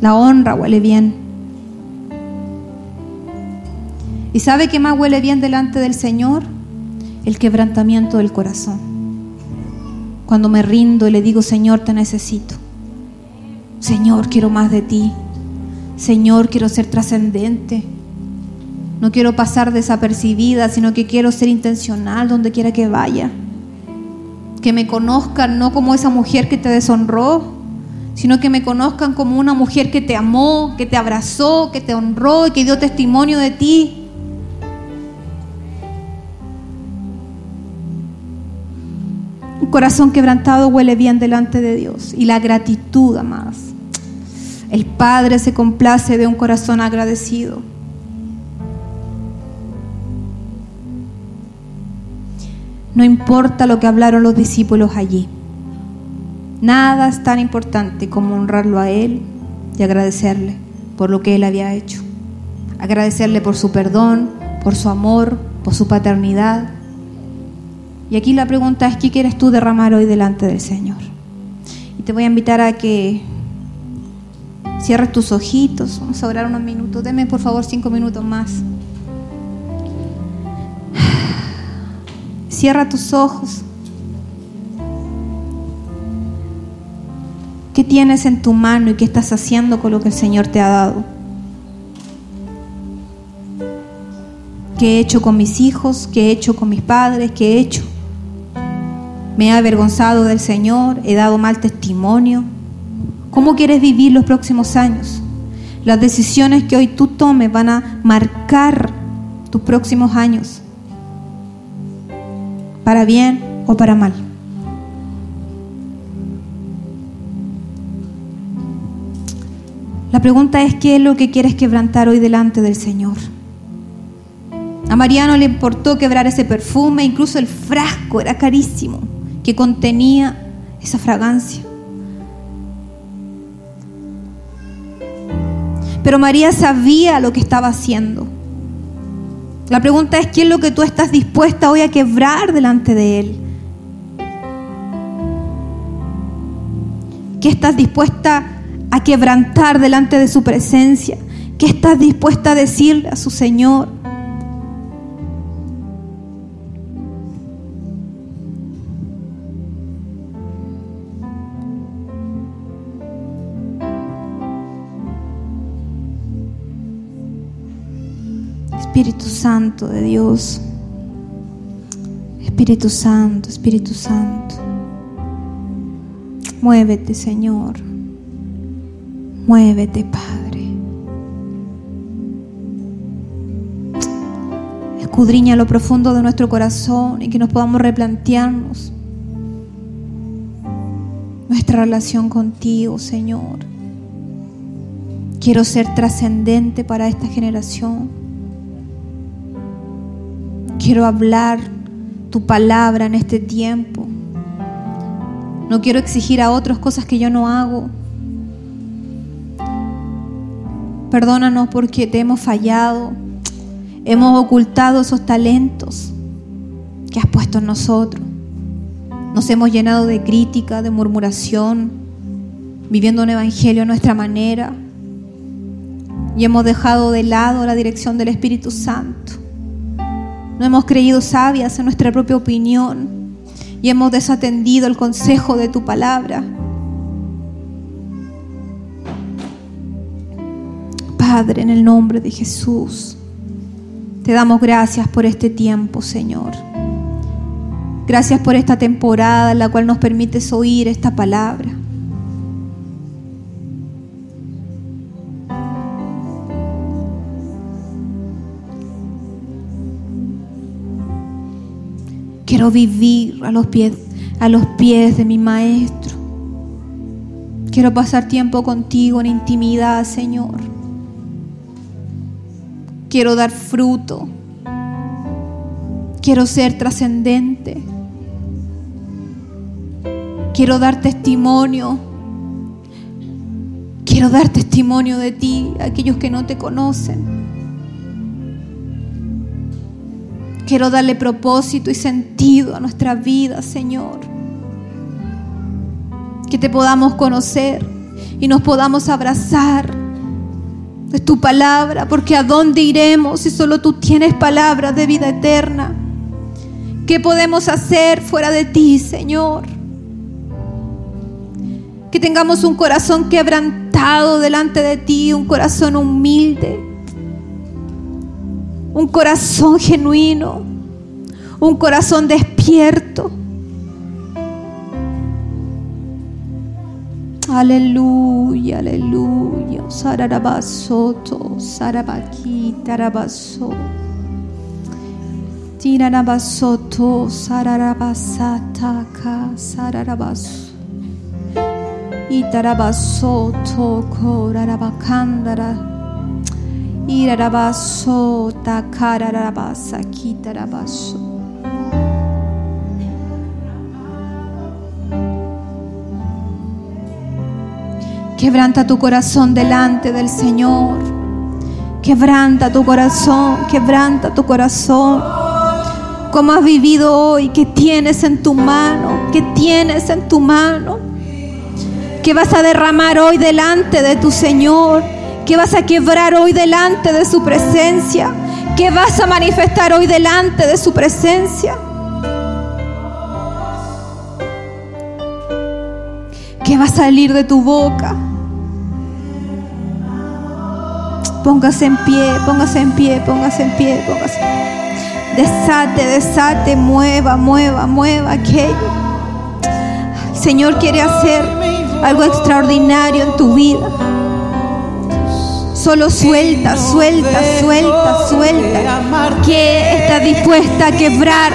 La honra huele bien. ¿Y sabe qué más huele bien delante del Señor? El quebrantamiento del corazón. Cuando me rindo y le digo, Señor, te necesito. Señor, quiero más de ti. Señor, quiero ser trascendente. No quiero pasar desapercibida, sino que quiero ser intencional donde quiera que vaya. Que me conozcan no como esa mujer que te deshonró, sino que me conozcan como una mujer que te amó, que te abrazó, que te honró y que dio testimonio de ti. Corazón quebrantado huele bien delante de Dios y la gratitud, amadas el Padre se complace de un corazón agradecido. No importa lo que hablaron los discípulos allí. Nada es tan importante como honrarlo a Él y agradecerle por lo que Él había hecho. Agradecerle por su perdón, por su amor, por su paternidad. Y aquí la pregunta es, ¿qué quieres tú derramar hoy delante del Señor? Y te voy a invitar a que Cierra tus ojitos. Vamos a orar unos minutos. Deme por favor cinco minutos más. Cierra tus ojos. ¿Qué tienes en tu mano y qué estás haciendo con lo que el Señor te ha dado? ¿Qué he hecho con mis hijos? ¿Qué he hecho con mis padres? ¿Qué he hecho? ¿Me he avergonzado del Señor? ¿He dado mal testimonio? ¿Cómo quieres vivir los próximos años? Las decisiones que hoy tú tomes van a marcar tus próximos años, para bien o para mal. La pregunta es, ¿qué es lo que quieres quebrantar hoy delante del Señor? A Mariano le importó quebrar ese perfume, incluso el frasco era carísimo, que contenía esa fragancia. Pero María sabía lo que estaba haciendo. La pregunta es, ¿qué es lo que tú estás dispuesta hoy a quebrar delante de Él? ¿Qué estás dispuesta a quebrantar delante de su presencia? ¿Qué estás dispuesta a decirle a su Señor? Espíritu Santo de Dios. Espíritu Santo, Espíritu Santo. Muévete, Señor. Muévete, Padre. Escudriña lo profundo de nuestro corazón y que nos podamos replantearnos nuestra relación contigo, Señor. Quiero ser trascendente para esta generación. Quiero hablar tu palabra en este tiempo. No quiero exigir a otros cosas que yo no hago. Perdónanos porque te hemos fallado. Hemos ocultado esos talentos que has puesto en nosotros. Nos hemos llenado de crítica, de murmuración, viviendo un evangelio a nuestra manera. Y hemos dejado de lado la dirección del Espíritu Santo. No hemos creído sabias en nuestra propia opinión y hemos desatendido el consejo de tu palabra. Padre, en el nombre de Jesús, te damos gracias por este tiempo, Señor. Gracias por esta temporada en la cual nos permites oír esta palabra. Quiero vivir a los pies, a los pies de mi maestro. Quiero pasar tiempo contigo en intimidad, Señor. Quiero dar fruto. Quiero ser trascendente. Quiero dar testimonio. Quiero dar testimonio de ti a aquellos que no te conocen. Quiero darle propósito y sentido a nuestra vida, Señor. Que te podamos conocer y nos podamos abrazar de tu palabra, porque a dónde iremos si solo tú tienes palabras de vida eterna. ¿Qué podemos hacer fuera de ti, Señor? Que tengamos un corazón quebrantado delante de ti, un corazón humilde un corazón genuino, un corazón despierto. Aleluya, aleluya. Sararabasoto, sarabaki, tarabaso. Tiranabasoto, sararabasata, ka, sararabaso. Itarabasoto, korarabakandara. Irarabaso, takararabasa, kitarabaso. Quebranta tu corazón delante del Señor. Quebranta tu corazón, quebranta tu corazón. ¿Cómo has vivido hoy? ¿Qué tienes en tu mano? ¿Qué tienes en tu mano? ¿Qué vas a derramar hoy delante de tu Señor? Que vas a quebrar hoy delante de su presencia, que vas a manifestar hoy delante de su presencia. Que va a salir de tu boca. Póngase en pie, póngase en pie, póngase en pie, póngase. Desate, desate, mueva, mueva, mueva aquello. El Señor quiere hacer algo extraordinario en tu vida. Solo suelta, suelta, suelta, suelta. Que está dispuesta a quebrar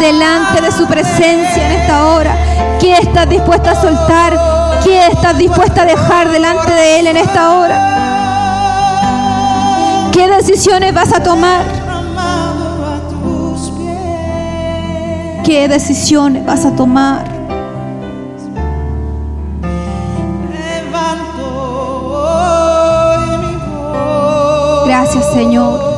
delante de su presencia en esta hora. Que estás dispuesta a soltar. Que estás dispuesta a dejar delante de Él en esta hora. ¿Qué decisiones vas a tomar? ¿Qué decisiones vas a tomar? Gracias Señor.